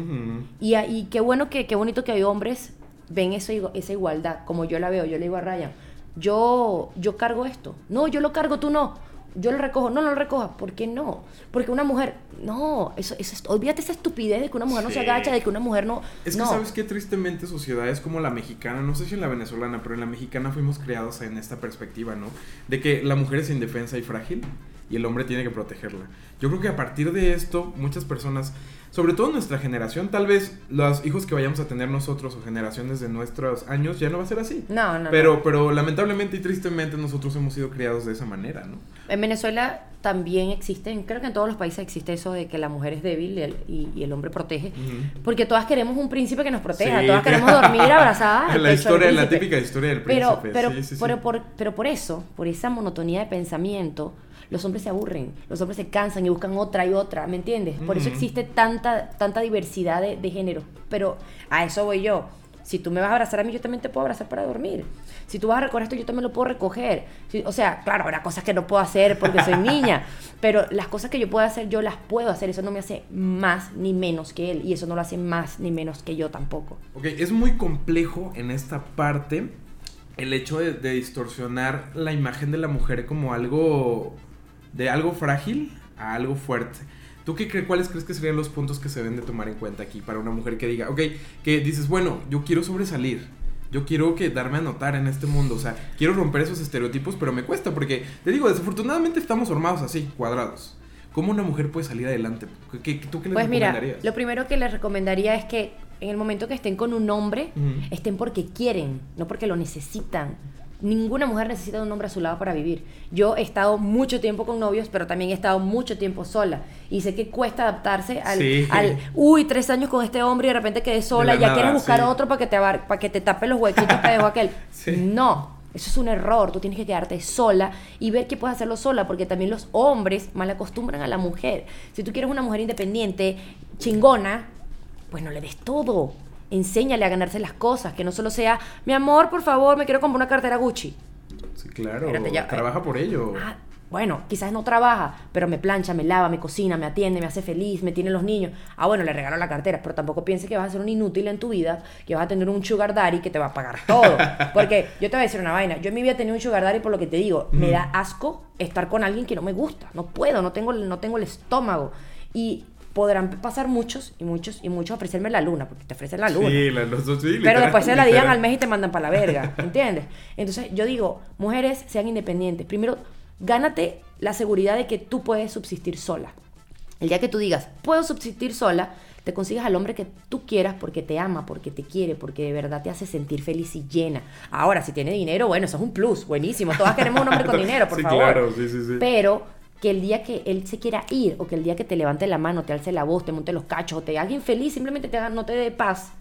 y, y, qué bueno, que, qué bonito que hay hombres ven eso, esa igualdad, como yo la veo, yo le digo a Ryan, yo, yo cargo esto, no, yo lo cargo, tú no, yo lo recojo, no, no lo recojas, ¿por qué no? Porque una mujer, no, eso, eso, olvídate esa estupidez de que una mujer no se agacha, de que una mujer no... Es que sabes que tristemente sociedades como la mexicana, no sé si en la venezolana, pero en la mexicana fuimos criados en esta perspectiva, ¿no? De que la mujer es indefensa y frágil y el hombre tiene que protegerla. Yo creo que a partir de esto, muchas personas sobre todo nuestra generación, tal vez los hijos que vayamos a tener nosotros o generaciones de nuestros años ya no va a ser así. No, no. Pero, pero lamentablemente y tristemente nosotros hemos sido criados de esa manera, ¿no? En Venezuela también existe, creo que en todos los países existe eso de que la mujer es débil y el, hombre protege, porque todas queremos un príncipe que nos proteja, todas queremos dormir abrazadas. la historia, la típica historia del príncipe. Pero, pero, pero, por, pero por eso, por esa monotonía de pensamiento, los hombres se aburren, los hombres se cansan y buscan otra y otra, ¿me entiendes? Por eso existe tanta, tanta diversidad de, género. Pero a eso voy yo. Si tú me vas a abrazar a mí, yo también te puedo abrazar para dormir. Si tú vas a recoger esto, yo también lo puedo recoger. o sea, claro, habrá cosas que no puedo hacer porque soy niña, pero las cosas que yo puedo hacer, yo las puedo hacer. Eso no me hace más ni menos que él y eso no lo hace más ni menos que yo tampoco. Ok, es muy complejo en esta parte el hecho de distorsionar la imagen de la mujer como algo de algo frágil a algo fuerte. ¿Tú qué crees, cuáles crees que serían los puntos que se deben de tomar en cuenta aquí para una mujer que diga, ok, que dices, bueno, yo quiero sobresalir, yo quiero que darme a notar en este mundo, o sea, quiero romper esos estereotipos, pero me cuesta porque, te digo, desafortunadamente estamos formados así, cuadrados. ¿Cómo una mujer puede salir adelante? ¿Qué, tú qué le pues mira, lo primero que les recomendaría es que en el momento que estén con un hombre, estén porque quieren, no porque lo necesitan ninguna mujer necesita un hombre a su lado para vivir. Yo he estado mucho tiempo con novios, pero también he estado mucho tiempo sola. Y sé que cuesta adaptarse al, al uy, tres años con este hombre y de repente quedé sola, y ya quieres buscar otro para que, te, para que te tape los huequitos que dejó aquel. No, eso es un error. Tú tienes que quedarte sola y ver que puedes hacerlo sola, porque también los hombres mal acostumbran a la mujer. Si tú quieres una mujer independiente, chingona, pues no le des todo enséñale a ganarse las cosas, que no solo sea, mi amor, por favor, me quiero comprar una cartera Gucci. Sí, claro, trabaja por ello. Ah, bueno, quizás no trabaja, pero me plancha, me lava, me cocina, me atiende, me hace feliz, me tiene los niños. Ah, bueno, le regalo la cartera, pero tampoco piense que vas a ser un inútil en tu vida, que vas a tener un sugar daddy que te va a pagar todo. Porque yo te voy a decir una vaina, yo en mi vida he tenido un sugar daddy por lo que te digo, me da asco estar con alguien que no me gusta, no puedo, no tengo, no tengo el estómago. Y podrán pasar muchos y muchos y muchos ofrecerme la luna, porque te ofrecen la luna. Sí, la, luna sí, Pero después se la digan al mes y te mandan para la verga, ¿entiendes? Entonces yo digo, mujeres sean independientes. Primero, gánate la seguridad de que tú puedes subsistir sola. El día que tú digas, puedo subsistir sola, te consigues al hombre que tú quieras porque te ama, porque te quiere, porque de verdad te hace sentir feliz y llena. Ahora, si tiene dinero, bueno, eso es un plus, buenísimo. Todas queremos un hombre con dinero, por favor. Claro, sí, sí, sí. Pero que el día que él se quiera ir o que el día que te levante la mano, te alce la voz, te monte los cachos o te haga infeliz, simplemente te no te dé paz,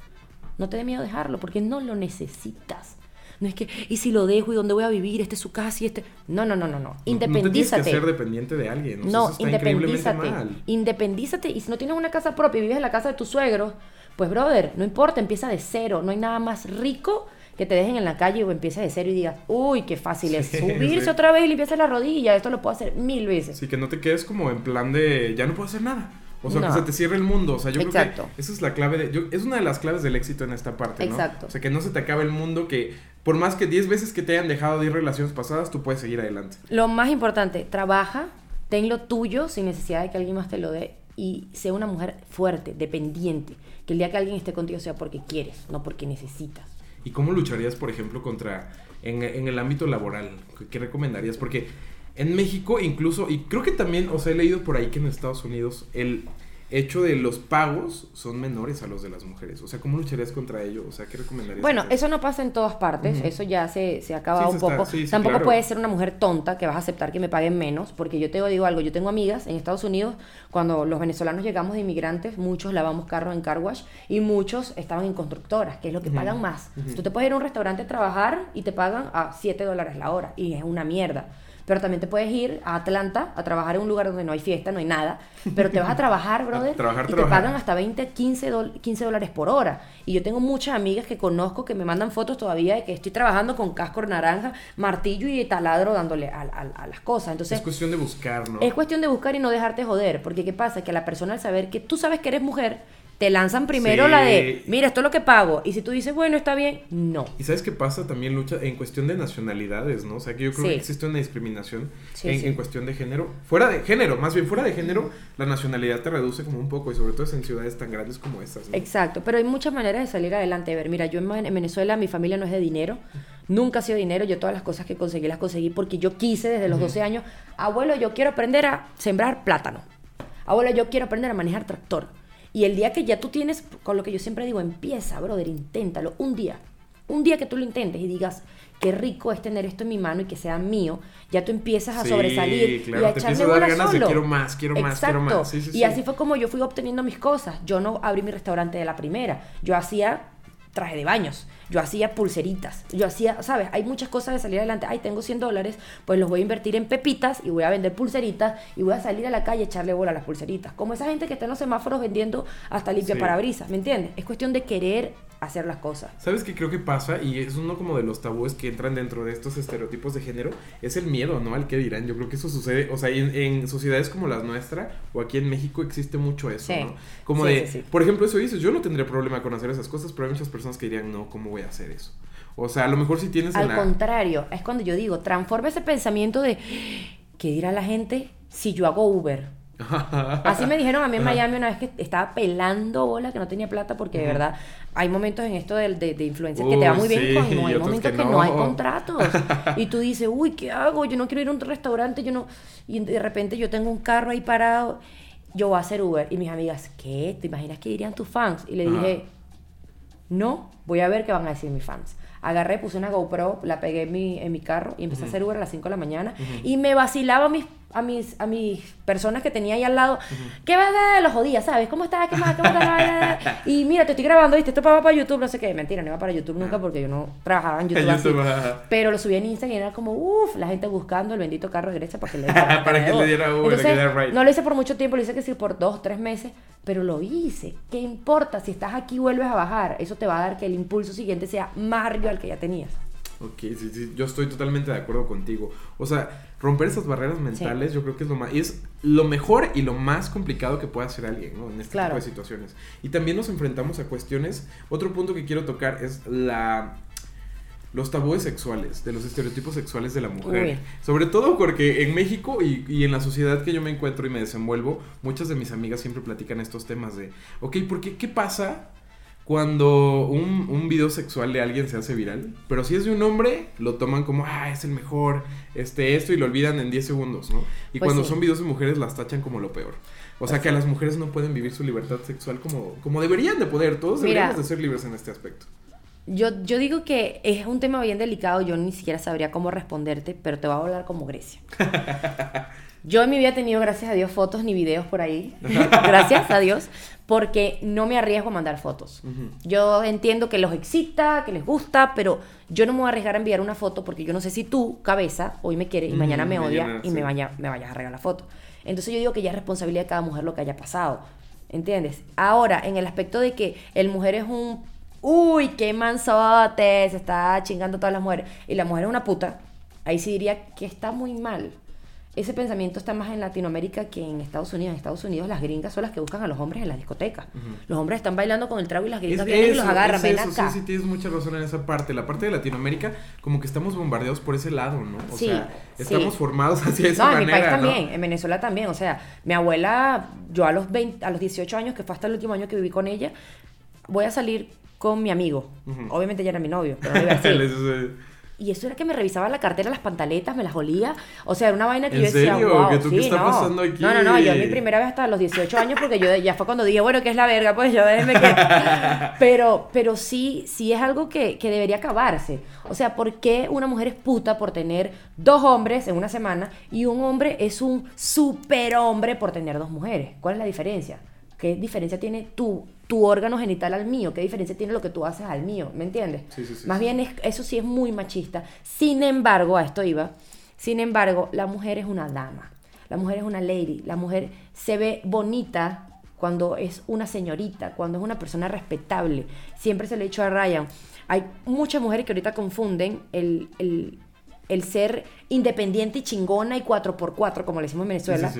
no te dé miedo dejarlo porque no lo necesitas. No es que, ¿y si lo dejo y dónde voy a vivir? Este es su casa y este. No, no, no, no, no. Independízate. No, tienes que ser dependiente de alguien. No, independízate. Independízate. Y si no tienes una casa propia y vives en la casa de tus suegros, pues, brother, no importa, empieza de cero. No hay nada más rico que te dejen en la calle o empieces de cero y digas, uy, qué fácil es subirse otra vez y limpiarse la rodilla, esto lo puedo hacer mil veces. Sí, que no te quedes como en plan de, ya no puedo hacer nada. O sea, que se te cierre el mundo. O sea, yo creo que esa es la clave de. es una de las claves del éxito en esta parte, ¿no? Exacto. O sea, que no se te acabe el mundo, que por más que 10 veces que te hayan dejado de ir relaciones pasadas, tú puedes seguir adelante. Lo más importante, trabaja, ten lo tuyo sin necesidad de que alguien más te lo dé y sea una mujer fuerte, dependiente, que el día que alguien esté contigo sea porque quieres, no porque necesitas. ¿Y cómo lucharías, por ejemplo, contra, en, el ámbito laboral? ¿Qué recomendarías? Porque en México incluso, y creo que también, o sea, he leído por ahí que en Estados Unidos el hecho de los pagos son menores a los de las mujeres. O sea, ¿cómo lucharías contra ello? O sea, ¿qué recomendarías? Bueno, eso no pasa en todas partes, eso ya se, se acaba un poco. Tampoco puedes ser una mujer tonta que vas a aceptar que me paguen menos, porque yo te digo algo, yo tengo amigas en Estados Unidos, cuando los venezolanos llegamos de inmigrantes, muchos lavamos carros en car wash y muchos estaban en constructoras, que es lo que pagan más. Tú te puedes ir a un restaurante a trabajar y te pagan a 7 dólares la hora, y es una mierda pero también te puedes ir a Atlanta a trabajar en un lugar donde no hay fiesta, no hay nada, pero te vas a trabajar, brother, y te pagan hasta 20, 15, 15 dólares por hora. Y yo tengo muchas amigas que conozco que me mandan fotos todavía de que estoy trabajando con casco naranja, martillo y taladro dándole a, a, las cosas. Entonces, es cuestión de buscar, ¿no? Es cuestión de buscar y no dejarte joder, porque ¿qué pasa? Que la persona al saber que tú sabes que eres mujer, te lanzan primero la de, mira, esto es lo que pago. Y si tú dices, bueno, está bien, no. ¿Y sabes qué pasa? También lucha en cuestión de nacionalidades, ¿no? O sea, que yo creo que existe una discriminación en, cuestión de género. Fuera de género, más bien fuera de género, la nacionalidad te reduce como un poco y sobre todo en ciudades tan grandes como estas. Exacto, pero hay muchas maneras de salir adelante. A ver, mira, yo en Venezuela mi familia no es de dinero. Nunca ha sido dinero, yo todas las cosas que conseguí las conseguí porque yo quise desde los 12 años, abuelo, yo quiero aprender a sembrar plátano. Abuelo, yo quiero aprender a manejar tractor y el día que ya tú tienes, con lo que yo siempre digo, empieza, brother, inténtalo. Un día. Un día que tú lo intentes y digas, qué rico es tener esto en mi mano y que sea mío, ya tú empiezas a sobresalir y a echarle a ganas De quiero más, quiero más, quiero más. y así fue como yo fui obteniendo mis cosas. Yo no abrí mi restaurante de la primera. Yo hacía traje de baños, yo hacía pulseritas, yo hacía, ¿sabes? Hay muchas cosas de salir adelante. Ay, tengo 100 dólares, pues los voy a invertir en pepitas y voy a vender pulseritas y voy a salir a la calle a echarle bola a las pulseritas. Como esa gente que está en los semáforos vendiendo hasta limpia parabrisas, ¿me entiendes? Es cuestión de querer hacer las cosas. ¿Sabes qué creo que pasa? Y es uno como de los tabúes que entran dentro de estos estereotipos de género, es el miedo, ¿no? Al que dirán. Yo creo que eso sucede, o sea, en, sociedades como las nuestras o aquí en México existe mucho eso, ¿no? Como de, por ejemplo, eso dices, yo no tendría problema con hacer esas cosas, pero hay muchas personas que dirían, no, ¿cómo voy a hacer eso? O sea, a lo mejor si tienes... Al contrario, es cuando yo digo, transforma ese pensamiento de, ¿qué dirá la gente si yo hago Uber? Así me dijeron a mí en Miami una vez que estaba pelando bola, que no tenía plata, porque de verdad hay momentos en esto de, de, de influencers que te va muy bien, con, no hay momentos que, no. hay contratos. y tú dices, uy, ¿qué hago? Yo no quiero ir a un restaurante, yo no. Y de repente yo tengo un carro ahí parado, yo voy a hacer Uber. Y mis amigas, ¿qué? ¿Te imaginas que dirían tus fans? Y le dije, no, voy a ver qué van a decir mis fans. Agarré, puse una GoPro, la pegué en mi, en mi carro y empecé a hacer Uber a las 5 de la mañana. Y me vacilaba mis a mis, a mis personas que tenía ahí al lado, ¿qué va a? Los jodía, ¿sabes? ¿Cómo estás? ¿Qué más? ¿Cómo estás? y mira, te estoy grabando, ¿viste? Esto va para YouTube, no sé qué. Mentira, no iba para YouTube nunca porque yo no trabajaba en YouTube. Pero lo subí en Instagram y era como, uff, la gente buscando el bendito carro de Grecia para que le, para que le diera Uber, Entonces, No lo hice por mucho tiempo, lo hice que sí por dos, tres meses, pero lo hice. ¿Qué importa? Si estás aquí vuelves a bajar, eso te va a dar que el impulso siguiente sea más arriba al que ya tenías. Ok, sí, sí, yo estoy totalmente de acuerdo contigo. O sea, romper esas barreras mentales yo creo que es lo más... Y es lo mejor y lo más complicado que puede hacer alguien, ¿no? En este tipo de situaciones. Y también nos enfrentamos a cuestiones... Otro punto que quiero tocar es la... Los tabúes sexuales, de los estereotipos sexuales de la mujer. Sobre todo porque en México y, y, en la sociedad que yo me encuentro y me desenvuelvo, muchas de mis amigas siempre platican estos temas de, ok, ¿por qué? ¿Qué pasa cuando un, un, video sexual de alguien se hace viral, pero si es de un hombre, lo toman como, ah, es el mejor, este, esto, y lo olvidan en 10 segundos, ¿no? Y pues cuando son videos de mujeres, las tachan como lo peor. O sea, que a las mujeres no pueden vivir su libertad sexual como, como deberían de poder. Todos deberíamos de ser libres en este aspecto. Yo, yo digo que es un tema bien delicado, yo ni siquiera sabría cómo responderte, pero te voy a hablar como Grecia. Yo en mi vida he tenido, gracias a Dios, fotos ni videos por ahí. gracias a Dios. Porque no me arriesgo a mandar fotos. Yo entiendo que los excita, que les gusta, pero yo no me voy a arriesgar a enviar una foto porque yo no sé si tú, cabeza, hoy me quiere y mañana me odia y me, vaya, me vayas a regalar la foto. Entonces yo digo que ya es responsabilidad de cada mujer lo que haya pasado. ¿Entiendes? Ahora, en el aspecto de que el mujer es un. Uy, qué manzote, se está chingando todas las mujeres. Y la mujer es una puta. Ahí sí diría que está muy mal ese pensamiento está más en Latinoamérica que en Estados Unidos. En Estados Unidos las gringas son las que buscan a los hombres en la discoteca. Los hombres están bailando con el trago y las gringas vienen y los agarran. Acá. Sí, sí, tienes mucha razón en esa parte. La parte de Latinoamérica, como que estamos bombardeados por ese lado, ¿no? O sea, estamos formados hacia esa no, manera. en mi país también, en Venezuela también. O sea, mi abuela, yo a los 20, a los 18 años, que fue hasta el último año que viví con ella, voy a salir con mi amigo. Obviamente ya era mi novio, pero no iba a y eso era que me revisaba la cartera, las pantaletas, me las olía. O sea, era una vaina que yo decía, wow, ¿Qué, sí, está no. pasando aquí? No, no, no, yo mi primera vez hasta los 18 años porque yo ya fue cuando dije, bueno, ¿qué es la verga? Pues yo déjeme que... pero, pero sí, sí es algo que, que debería acabarse. O sea, ¿por qué una mujer es puta por tener dos hombres en una semana y un hombre es un superhombre por tener dos mujeres? ¿Cuál es la diferencia? ¿Qué diferencia tiene tu, tu órgano genital al mío? ¿Qué diferencia tiene lo que tú haces al mío? ¿Me entiendes? Sí, sí, sí, Más bien, es, eso sí es muy machista. Sin embargo, a esto iba, sin embargo, la mujer es una dama. La mujer es una lady. La mujer se ve bonita cuando es una señorita, cuando es una persona respetable. Siempre se le ha dicho a Ryan, hay muchas mujeres que ahorita confunden el, el, el ser independiente y chingona y 4x4, como le decimos en Venezuela,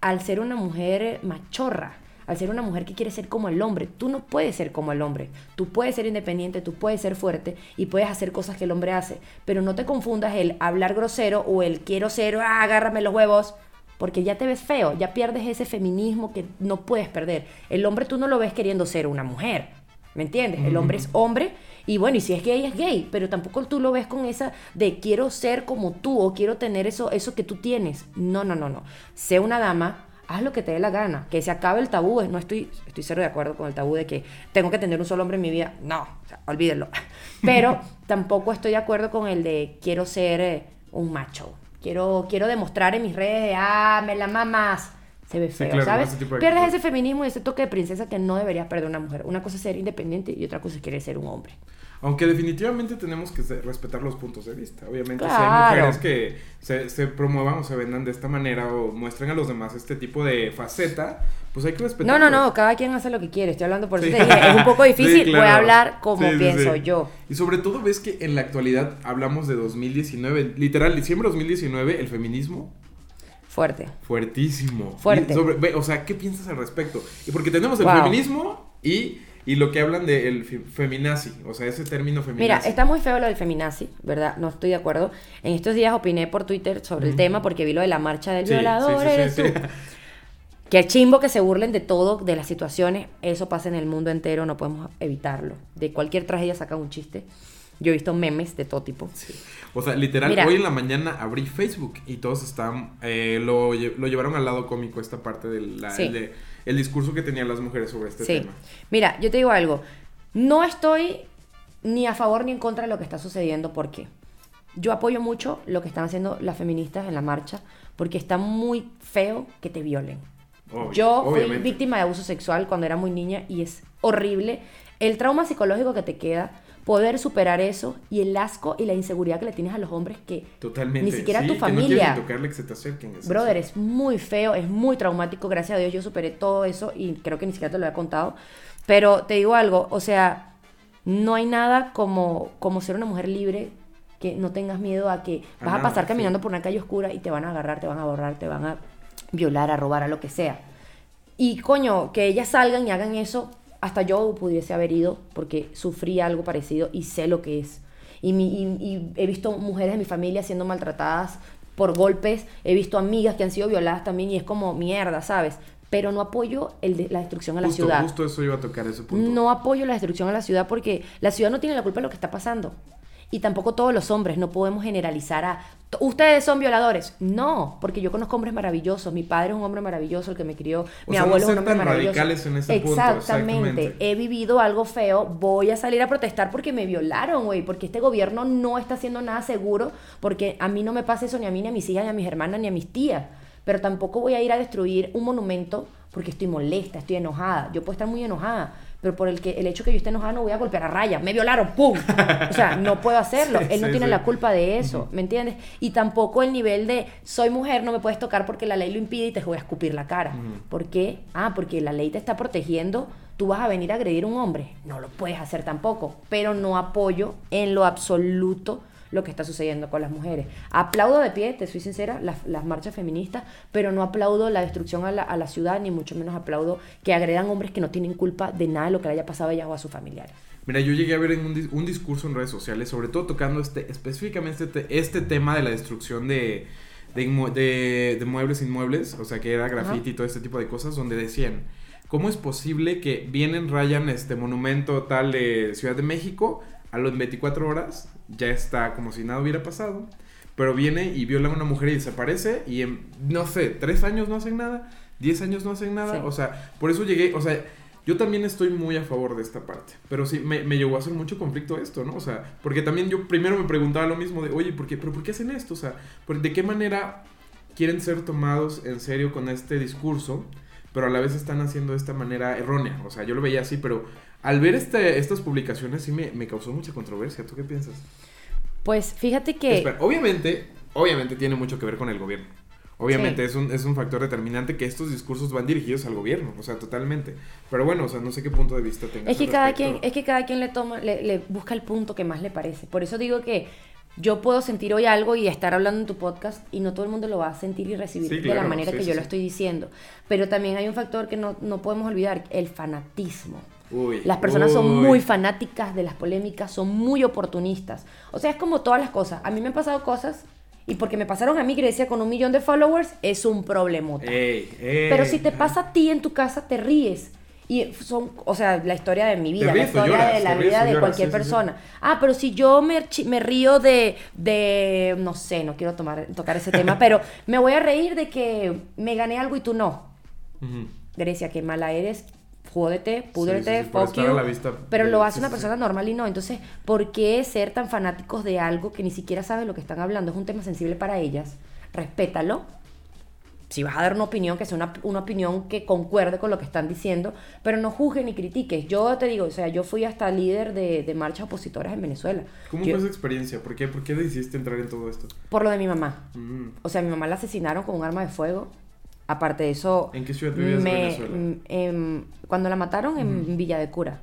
al ser una mujer machorra al ser una mujer que quiere ser como el hombre. Tú no puedes ser como el hombre. Tú puedes ser independiente, tú puedes ser fuerte y puedes hacer cosas que el hombre hace. Pero no te confundas el hablar grosero o el quiero ser, ah, agárrame los huevos. Porque ya te ves feo, ya pierdes ese feminismo que no puedes perder. El hombre tú no lo ves queriendo ser una mujer. ¿Me entiendes? El hombre es hombre y bueno, y si es gay, es gay, pero tampoco tú lo ves con esa de quiero ser como tú o quiero tener eso, eso que tú tienes. No, no, no, no. Sé una dama, haz lo que te dé la gana, que se acabe el tabú, no estoy, estoy cero de acuerdo con el tabú de que tengo que tener un solo hombre en mi vida, no, olvídenlo, pero tampoco estoy de acuerdo con el de quiero ser eh, un macho, quiero, quiero demostrar en mis redes, ah, me la mamas, se ve feo, ¿sabes? Pierdes ese feminismo y ese toque de princesa que no deberías perder una mujer, una cosa es ser independiente y otra cosa es querer ser un hombre. Aunque definitivamente tenemos que respetar los puntos de vista. Obviamente, si hay mujeres que se, se, promuevan o se vendan de esta manera o muestren a los demás este tipo de faceta, pues hay que respetar. No, no, no, cada quien hace lo que quiere. Estoy hablando por eso te dije, es un poco difícil. Voy a hablar como pienso yo. Y sobre todo, ves que en la actualidad hablamos de 2019, literal, diciembre de 2019, el feminismo Fuerte. Fuertísimo. Fuerte. o sea, ¿qué piensas al respecto? Y porque tenemos el feminismo y y lo que hablan del feminazi, o sea, ese término feminazi. Mira, está muy feo lo del feminazi, ¿verdad? No estoy de acuerdo. En estos días opiné por Twitter sobre el tema porque vi lo de la marcha del violador, eres tú. Que chimbo que se burlen de todo, de las situaciones. Eso pasa en el mundo entero, no podemos evitarlo. De cualquier tragedia saca un chiste. Yo he visto memes de todo tipo. O sea, literal, hoy en la mañana abrí Facebook y todos están, eh, lo, lo, llevaron al lado cómico esta parte del de, el discurso que tenían las mujeres sobre este tema. Mira, yo te digo algo, no estoy ni a favor ni en contra de lo que está sucediendo, porque yo apoyo mucho lo que están haciendo las feministas en la marcha, porque está muy feo que te violen. yo fui víctima de abuso sexual cuando era muy niña y es horrible. El trauma psicológico que te queda, poder superar eso y el asco y la inseguridad que le tienes a los hombres que ni siquiera tu familia. brother, es muy feo, es muy traumático. Gracias a Dios yo superé todo eso y creo que ni siquiera te lo he contado. Pero te digo algo, o sea, no hay nada como, como ser una mujer libre que no tengas miedo a que vas a pasar caminando por una calle oscura y te van a agarrar, te van a borrar, te van a violar, a robar, a lo que sea. Y coño, que ellas salgan y hagan eso hasta yo pudiese haber ido porque sufrí algo parecido y sé lo que es. Y, mi, he visto mujeres de mi familia siendo maltratadas por golpes, he visto amigas que han sido violadas también y es como mierda, ¿sabes? Pero no apoyo el de, la destrucción a la ciudad. Justo eso iba a tocar ese punto. No apoyo la destrucción a la ciudad porque la ciudad no tiene la culpa de lo que está pasando y tampoco todos los hombres, no podemos generalizar a ustedes son violadores. No, porque yo conozco hombres maravillosos. Mi padre es un hombre maravilloso, el que me crió. mi abuelo es un hombre maravilloso. En ese exactamente. Punto, He vivido algo feo. Voy a salir a protestar porque me violaron, güey. Porque este gobierno no está haciendo nada seguro. Porque a mí no me pasa eso ni a mí, ni a mis hijas, ni a mis hermanas, ni a mis tías. Pero tampoco voy a ir a destruir un monumento porque estoy molesta, estoy enojada. Yo puedo estar muy enojada pero por el que el hecho que yo esté enojada no voy a golpear a raya, me violaron, ¡pum! O sea, no puedo hacerlo, él no tiene la culpa de eso, ¿me entiendes? Y tampoco el nivel de soy mujer, no me puedes tocar porque la ley lo impide y te voy a escupir la cara. ¿Por qué? Ah, porque la ley te está protegiendo, tú vas a venir a agredir a un hombre, no lo puedes hacer tampoco, pero no apoyo en lo absoluto lo que está sucediendo con las mujeres. Aplaudo de pie, te soy sincera, las, las marchas feministas, pero no aplaudo la destrucción a la, a la, ciudad, ni mucho menos aplaudo que agredan hombres que no tienen culpa de nada de lo que le haya pasado a ellas o a sus familiares. Mira, yo llegué a ver en un, un discurso en redes sociales, sobre todo tocando este, específicamente este, este tema de la destrucción de, de, de, muebles inmuebles, o sea, que era graffiti y todo este tipo de cosas, donde decían, ¿cómo es posible que vienen, rayan este monumento tal de Ciudad de México, a los 24 horas ya está como si nada hubiera pasado, pero viene y viola a una mujer y desaparece y en, no sé, tres años no hacen nada, diez años no hacen nada, o sea, por eso llegué, o sea, yo también estoy muy a favor de esta parte, pero sí, me, me, llegó a hacer mucho conflicto esto, ¿no? O sea, porque también yo primero me preguntaba lo mismo de, oye, ¿por qué, pero ¿por qué hacen esto? O sea, ¿de qué manera quieren ser tomados en serio con este discurso, pero a la vez están haciendo de esta manera errónea? O sea, yo lo veía así, pero al ver este, estas publicaciones sí me, me, causó mucha controversia. ¿Tú qué piensas? Pues fíjate que... Espera, obviamente, obviamente tiene mucho que ver con el gobierno. Obviamente es, un, es un factor determinante que estos discursos van dirigidos al gobierno, o sea, totalmente. Pero bueno, o sea, no sé qué punto de vista tengas. Es que cada quien, es que cada quien le toma, le, le, busca el punto que más le parece. Por eso digo que yo puedo sentir hoy algo y estar hablando en tu podcast y no todo el mundo lo va a sentir y recibir Sí, de claro, la manera sí, que sí, yo lo estoy diciendo. Pero también hay un factor que no, no podemos olvidar, el fanatismo. Uy, Las personas son uy. muy fanáticas de las polémicas, son muy oportunistas. O sea, es como todas las cosas. A mí me han pasado cosas y porque me pasaron a mí, Grecia, con un millón de followers, es un problemota. Ey, ey, Pero si te pasa a ti en tu casa, te ríes. Y son, o sea, la historia de mi vida, la historia lloras, de la vida de cualquier sí, sí, sí. persona. Ah, pero si yo me, me río de, de, no sé, no quiero tomar, tocar ese tema, pero me voy a reír de que me gané algo y tú no. Grecia, qué mala eres, jódete, púdrete, sí, sí, fuck you. vista Pero lo hace sí, una sí, persona normal y no. Entonces, ¿por qué ser tan fanáticos de algo que ni siquiera sabes lo que están hablando? Es un tema sensible para ellas. Respétalo. Si vas a dar una opinión, que sea una, una opinión que concuerde con lo que están diciendo, pero no juzgues ni critiques. Yo te digo, o sea, yo fui hasta líder de, de marchas opositoras en Venezuela. ¿Cómo Yo- fue esa experiencia? ¿Por qué, ¿Por qué decidiste entrar en todo esto? Por lo de mi mamá. Mm. O sea, mi mamá la asesinaron con un arma de fuego. Aparte de eso... ¿En qué ciudad vivías de Venezuela? mm, em, cuando la mataron en Villa de Cura.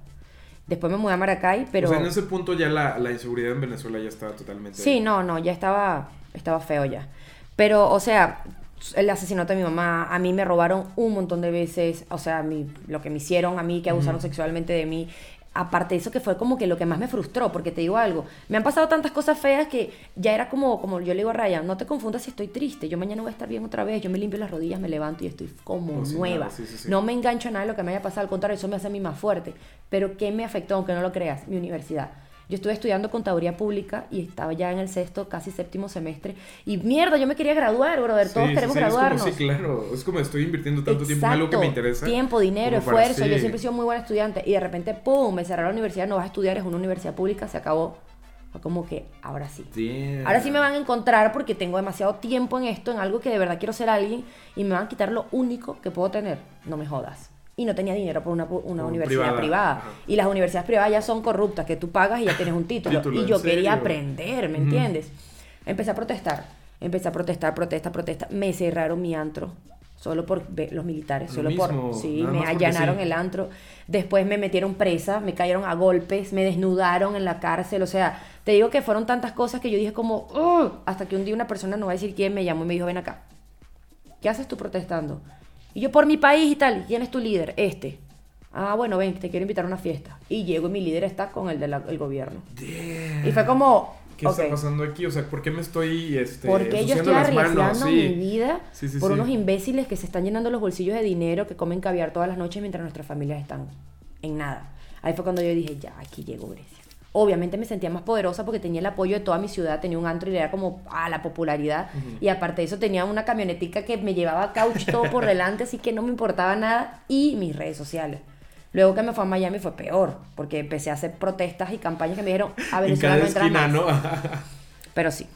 Después me mudé a Maracay, pero... O sea, en ese punto ya la, la inseguridad en Venezuela ya estaba totalmente... Sí, no, no, ya estaba, estaba feo ya. Pero, o sea, el asesinato de mi mamá, a mí me robaron un montón de veces, o sea, a mí, lo que me hicieron a mí, que abusaron sexualmente de mí. Aparte de eso, que fue como que lo que más me frustró, porque te digo algo, me han pasado tantas cosas feas que ya era como, como yo le digo a Ryan, no te confundas si estoy triste, yo mañana voy a estar bien otra vez, yo me limpio las rodillas, me levanto y estoy como nueva. nada, sí, sí, sí. No me engancho a nada de lo que me haya pasado, al contrario, eso me hace a mí más fuerte. Pero ¿qué me afectó, aunque no lo creas? Mi universidad. Yo estuve estudiando contaduría pública y estaba ya en el sexto, casi séptimo semestre. Y mierda, yo me quería graduar, brother. Todos sí, queremos sí, es como, graduarnos. sí, claro. Es como estoy invirtiendo tanto tiempo en algo que me interesa. Tiempo, dinero, esfuerzo. Yo siempre he sido muy buena estudiante. Y de repente, ¡pum! Me cerraron la universidad, no vas a estudiar, es una universidad pública, se acabó. Fue como que, ahora sí. Ahora sí me van a encontrar porque tengo demasiado tiempo en esto, en algo que de verdad quiero ser alguien, y me van a quitar lo único que puedo tener. No me jodas. Y no tenía dinero por una, una Por universidad privada, privada. Y las universidades privadas ya son corruptas, que tú pagas y ya tienes un título. Título, y ¿en yo quería serio? aprender, ¿me entiendes? Empecé a protestar. Empecé a protestar, protesta, protesta. Me cerraron mi antro. Solo por los militares, Lo solo mismo, por... Sí, me allanaron sí. el antro. Después me metieron presa, me cayeron a golpes, me desnudaron en la cárcel. O sea, te digo que fueron tantas cosas que yo dije como... Hasta que un día una persona, no va a decir quién, me llamó y me dijo, ven acá. ¿Qué haces tú protestando? Y yo, por mi país y tal. ¿Quién es tu líder? Este. Ah, bueno, ven, te quiero invitar a una fiesta. Y llego y mi líder está con el del gobierno. Damn. Y fue como... ¿Qué está pasando aquí? O sea, ¿por qué me estoy este, porque yo estoy arriesgando? Sí. mi vida Sí, sí, por unos imbéciles que se están llenando los bolsillos de dinero, que comen caviar todas las noches mientras nuestras familias están en nada. Ahí fue cuando yo dije, ya, aquí llegó Grecia. Obviamente me sentía más poderosa porque tenía el apoyo de toda mi ciudad, tenía un antro y era como, ah, la popularidad. Y aparte de eso tenía una camionetica que me llevaba couch todo por delante, así que no me importaba nada. Y mis redes sociales. Luego que me fue a Miami fue peor, porque empecé a hacer protestas y campañas que me dijeron, a En Venezuela cada no entra. ¿no? Pero sí.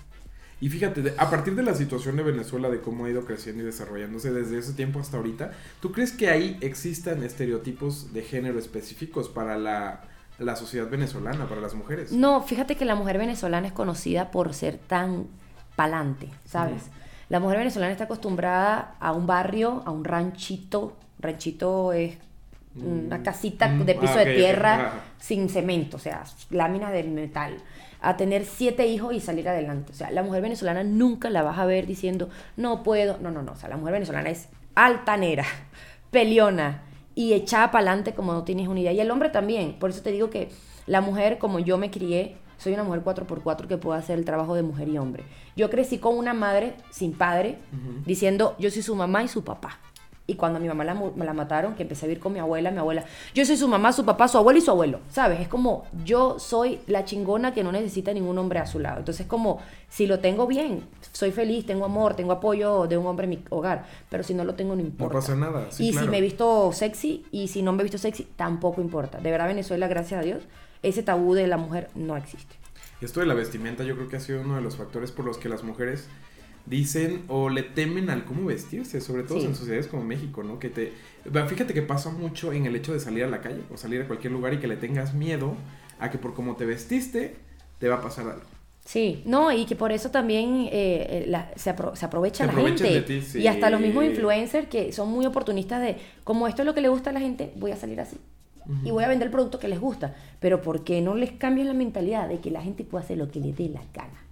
Y fíjate, a partir de la situación de Venezuela, de cómo ha ido creciendo y desarrollándose desde ese tiempo hasta ahorita, ¿tú crees que ahí existan estereotipos de género específicos para la, la sociedad venezolana, para las mujeres? No, fíjate que la mujer venezolana es conocida por ser tan palante, ¿sabes? La mujer venezolana está acostumbrada a un barrio, a un ranchito. Ranchito es una mm. casita mm. de piso ah, de tierra sin cemento, o sea, láminas de metal, a tener siete hijos y salir adelante. O sea, la mujer venezolana nunca la vas a ver diciendo, no puedo, no, no, no, o sea, la mujer venezolana es altanera, peleona y echada para adelante como no tienes una idea. Y el hombre también, por eso te digo que la mujer, como yo me crié, soy una mujer 4x4 que puede hacer el trabajo de mujer y hombre. Yo crecí con una madre sin padre, diciendo, yo soy su mamá y su papá. Y cuando mi mamá la, la mataron, que empecé a vivir con mi abuela, mi abuela, yo soy su mamá, su papá, su abuelo y su abuelo, ¿sabes? Es como yo soy la chingona que no necesita ningún hombre a su lado. Entonces, como si lo tengo bien, soy feliz, tengo amor, tengo apoyo de un hombre en mi hogar, pero si no lo tengo, no importa. No pasa nada. y si me he visto sexy y si no me he visto sexy, tampoco importa. De verdad, Venezuela, gracias a Dios, ese tabú de la mujer no existe. Esto de la vestimenta yo creo que ha sido uno de los factores por los que las mujeres dicen o le temen al cómo vestirse, sobre todo en sociedades como México, ¿no? Que te fíjate que pasa mucho en el hecho de salir a la calle o salir a cualquier lugar y que le tengas miedo a que por cómo te vestiste te va a pasar algo. Sí, no, y que por eso también eh, eh, se, aprovecha la gente. Y hasta los mismos influencers que son muy oportunistas de, como esto es lo que le gusta a la gente, voy a salir así. Y voy a vender el producto que les gusta. Pero ¿por qué no les cambian la mentalidad de que la gente puede hacer lo que le dé la gana?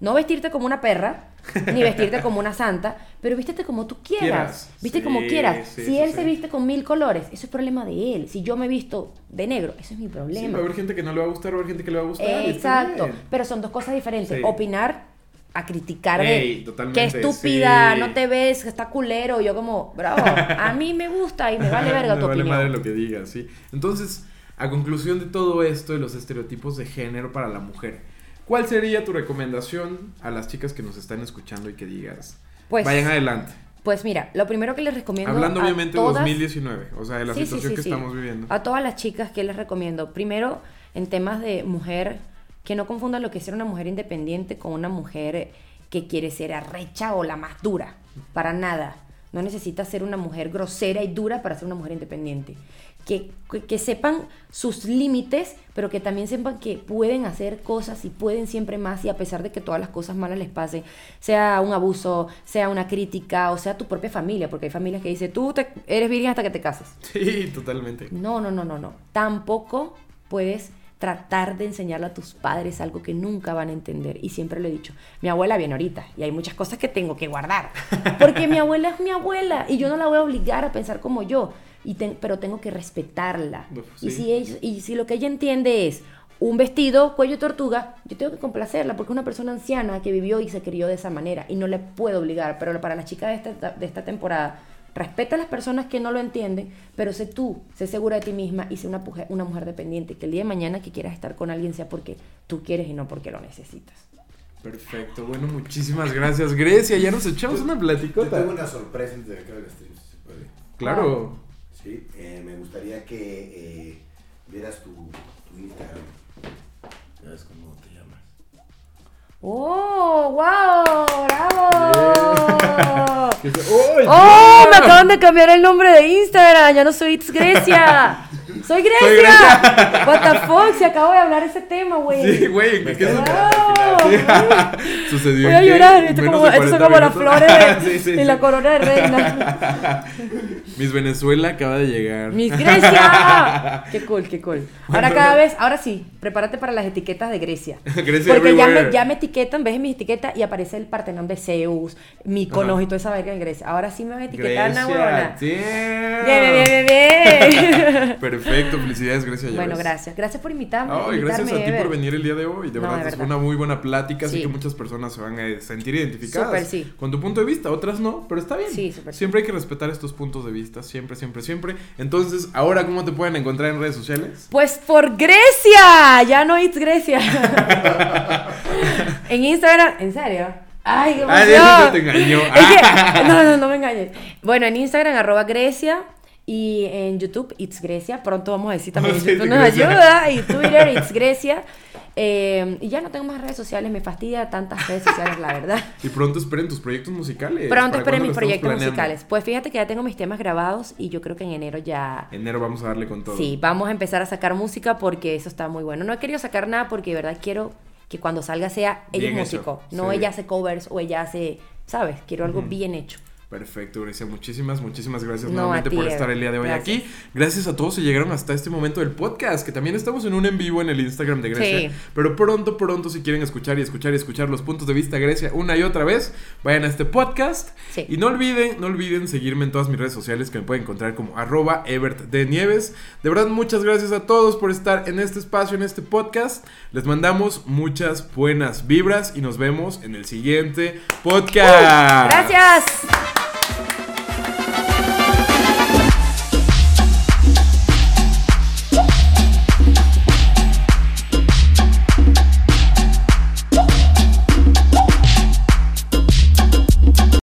No vestirte como una perra, ni vestirte como una santa, pero vístete como tú quieras. Viste como quieras. si él se viste con mil colores, eso es problema de él. Si yo me visto de negro, eso es mi problema. Sí, va a haber gente que no le va a gustar, va a haber gente que le va a gustar. Exacto. Pero son dos cosas diferentes. Opinar a criticar de qué estúpida, no te ves, está culero. Yo como, bravo, a mí me gusta y me vale verga me tu vale madre lo que digas, sí. Entonces, a conclusión de todo esto de los estereotipos de género para la mujer, ¿Cuál sería tu recomendación a las chicas que nos están escuchando y que digas, pues, vayan adelante? Pues mira, lo primero que les recomiendo. Hablando obviamente de 2019, o sea, de la situación que estamos viviendo. A todas las chicas que les recomiendo. Primero, en temas de mujer, que no confundan lo que es ser una mujer independiente con una mujer que quiere ser arrecha o la más dura. Para nada. No necesitas ser una mujer grosera y dura para ser una mujer independiente que, sepan sus límites, pero que también sepan que pueden hacer cosas y pueden siempre más y a pesar de que todas las cosas malas les pasen, sea un abuso, sea una crítica o sea tu propia familia, porque hay familias que dicen, tú eres virgen hasta que te cases. Sí, totalmente. No, no, no, no, no. Tampoco puedes tratar de enseñarle a tus padres algo que nunca van a entender. Y siempre lo he dicho, mi abuela viene ahorita y hay muchas cosas que tengo que guardar. Porque mi abuela es mi abuela y yo no la voy a obligar a pensar como yo pero tengo que respetarla. Y, si y si lo que ella entiende es un vestido cuello tortuga, yo tengo que complacerla porque es una persona anciana que vivió y se crió de esa manera y no le puedo obligar. Pero para las chicas de esta, de esta temporada, respeta a las personas que no lo entienden, pero sé tú, sé segura de ti misma y sé una, una mujer dependiente. Que el día de mañana que quieras estar con alguien sea porque tú quieres y no porque lo necesitas. Perfecto, bueno, muchísimas gracias, Grecia. Ya nos echamos una platicota. tengo una sorpresa antes de que el stream, si se puede. Claro. ¿Sí? Eh, me gustaría que eh, vieras tu, tu Instagram. ¿Sabes cómo te llamas? ¡Oh, wow! ¡Bravo! ¡Oh, me acaban de cambiar el nombre de Instagram! Ya no soy It's Grecia. ¡Soy Grecia! What the fuck, si acabo de hablar ese tema, güey. Sí, güey, ¿qué es Sucedió. Voy a llorar, esto, como, esto son como las flores de, sí, la corona de reina. Miss Venezuela acaba de llegar. ¡Miss Grecia! qué cool, qué cool. Ahora cada vez, ahora sí, prepárate para las etiquetas de Grecia. Grecia Porque ya me, ya me, etiquetan, ves en mi etiqueta y aparece el Partenón de Zeus, Mykonos y toda esa verga en Grecia. Ahora sí me van a etiquetar, Grecia, Bien, bien, bien, bien. Perfecto, felicidades, Grecia. Bueno, gracias. Gracias por invitarme. y gracias a ti por venir el día de hoy. De, verdad, fue una muy buena plática. Así que muchas personas se van a sentir identificadas con tu punto de vista. Otras no, pero está bien. Sí, siempre hay que respetar estos puntos de vista. Siempre, siempre, siempre. Entonces, ahora, ¿cómo te pueden encontrar en redes sociales? Pues por Grecia. Ya no it's Grecia. en Instagram, ¿en serio? Ay, qué emoción. te engañó. no, no, no me engañes. Bueno, en Instagram, arroba Grecia. Y en YouTube, It's Grecia. Pronto vamos a decir también YouTube nos ayuda. Y Twitter, It's Grecia. Eh, y ya no tengo más redes sociales, me fastidia tantas redes sociales, la verdad. Y pronto esperen tus proyectos musicales. Pronto esperen mis proyectos musicales. Pues fíjate que ya tengo mis temas grabados y yo creo que en enero ya... Enero vamos a darle con todo. Sí, vamos a empezar a sacar música porque eso está muy bueno. No he querido sacar nada porque de verdad quiero que cuando salga sea ella músico, no ella hace covers o ella hace, ¿sabes? Quiero algo bien hecho. Perfecto, Grecia. Muchísimas, muchísimas gracias nuevamente por estar el día de hoy aquí. Gracias a todos que llegaron hasta este momento del podcast, que también estamos en un en vivo en el Instagram de Grecia. Pero pronto, pronto, si quieren escuchar y escuchar y escuchar los puntos de vista de Grecia una y otra vez, vayan a este podcast. Y no olviden, no olviden seguirme en todas mis redes sociales que me pueden encontrar como arroba Ebert de Nieves. De verdad, muchas gracias a todos por estar en este espacio, en este podcast. Les mandamos muchas buenas vibras y nos vemos en el siguiente podcast. gracias.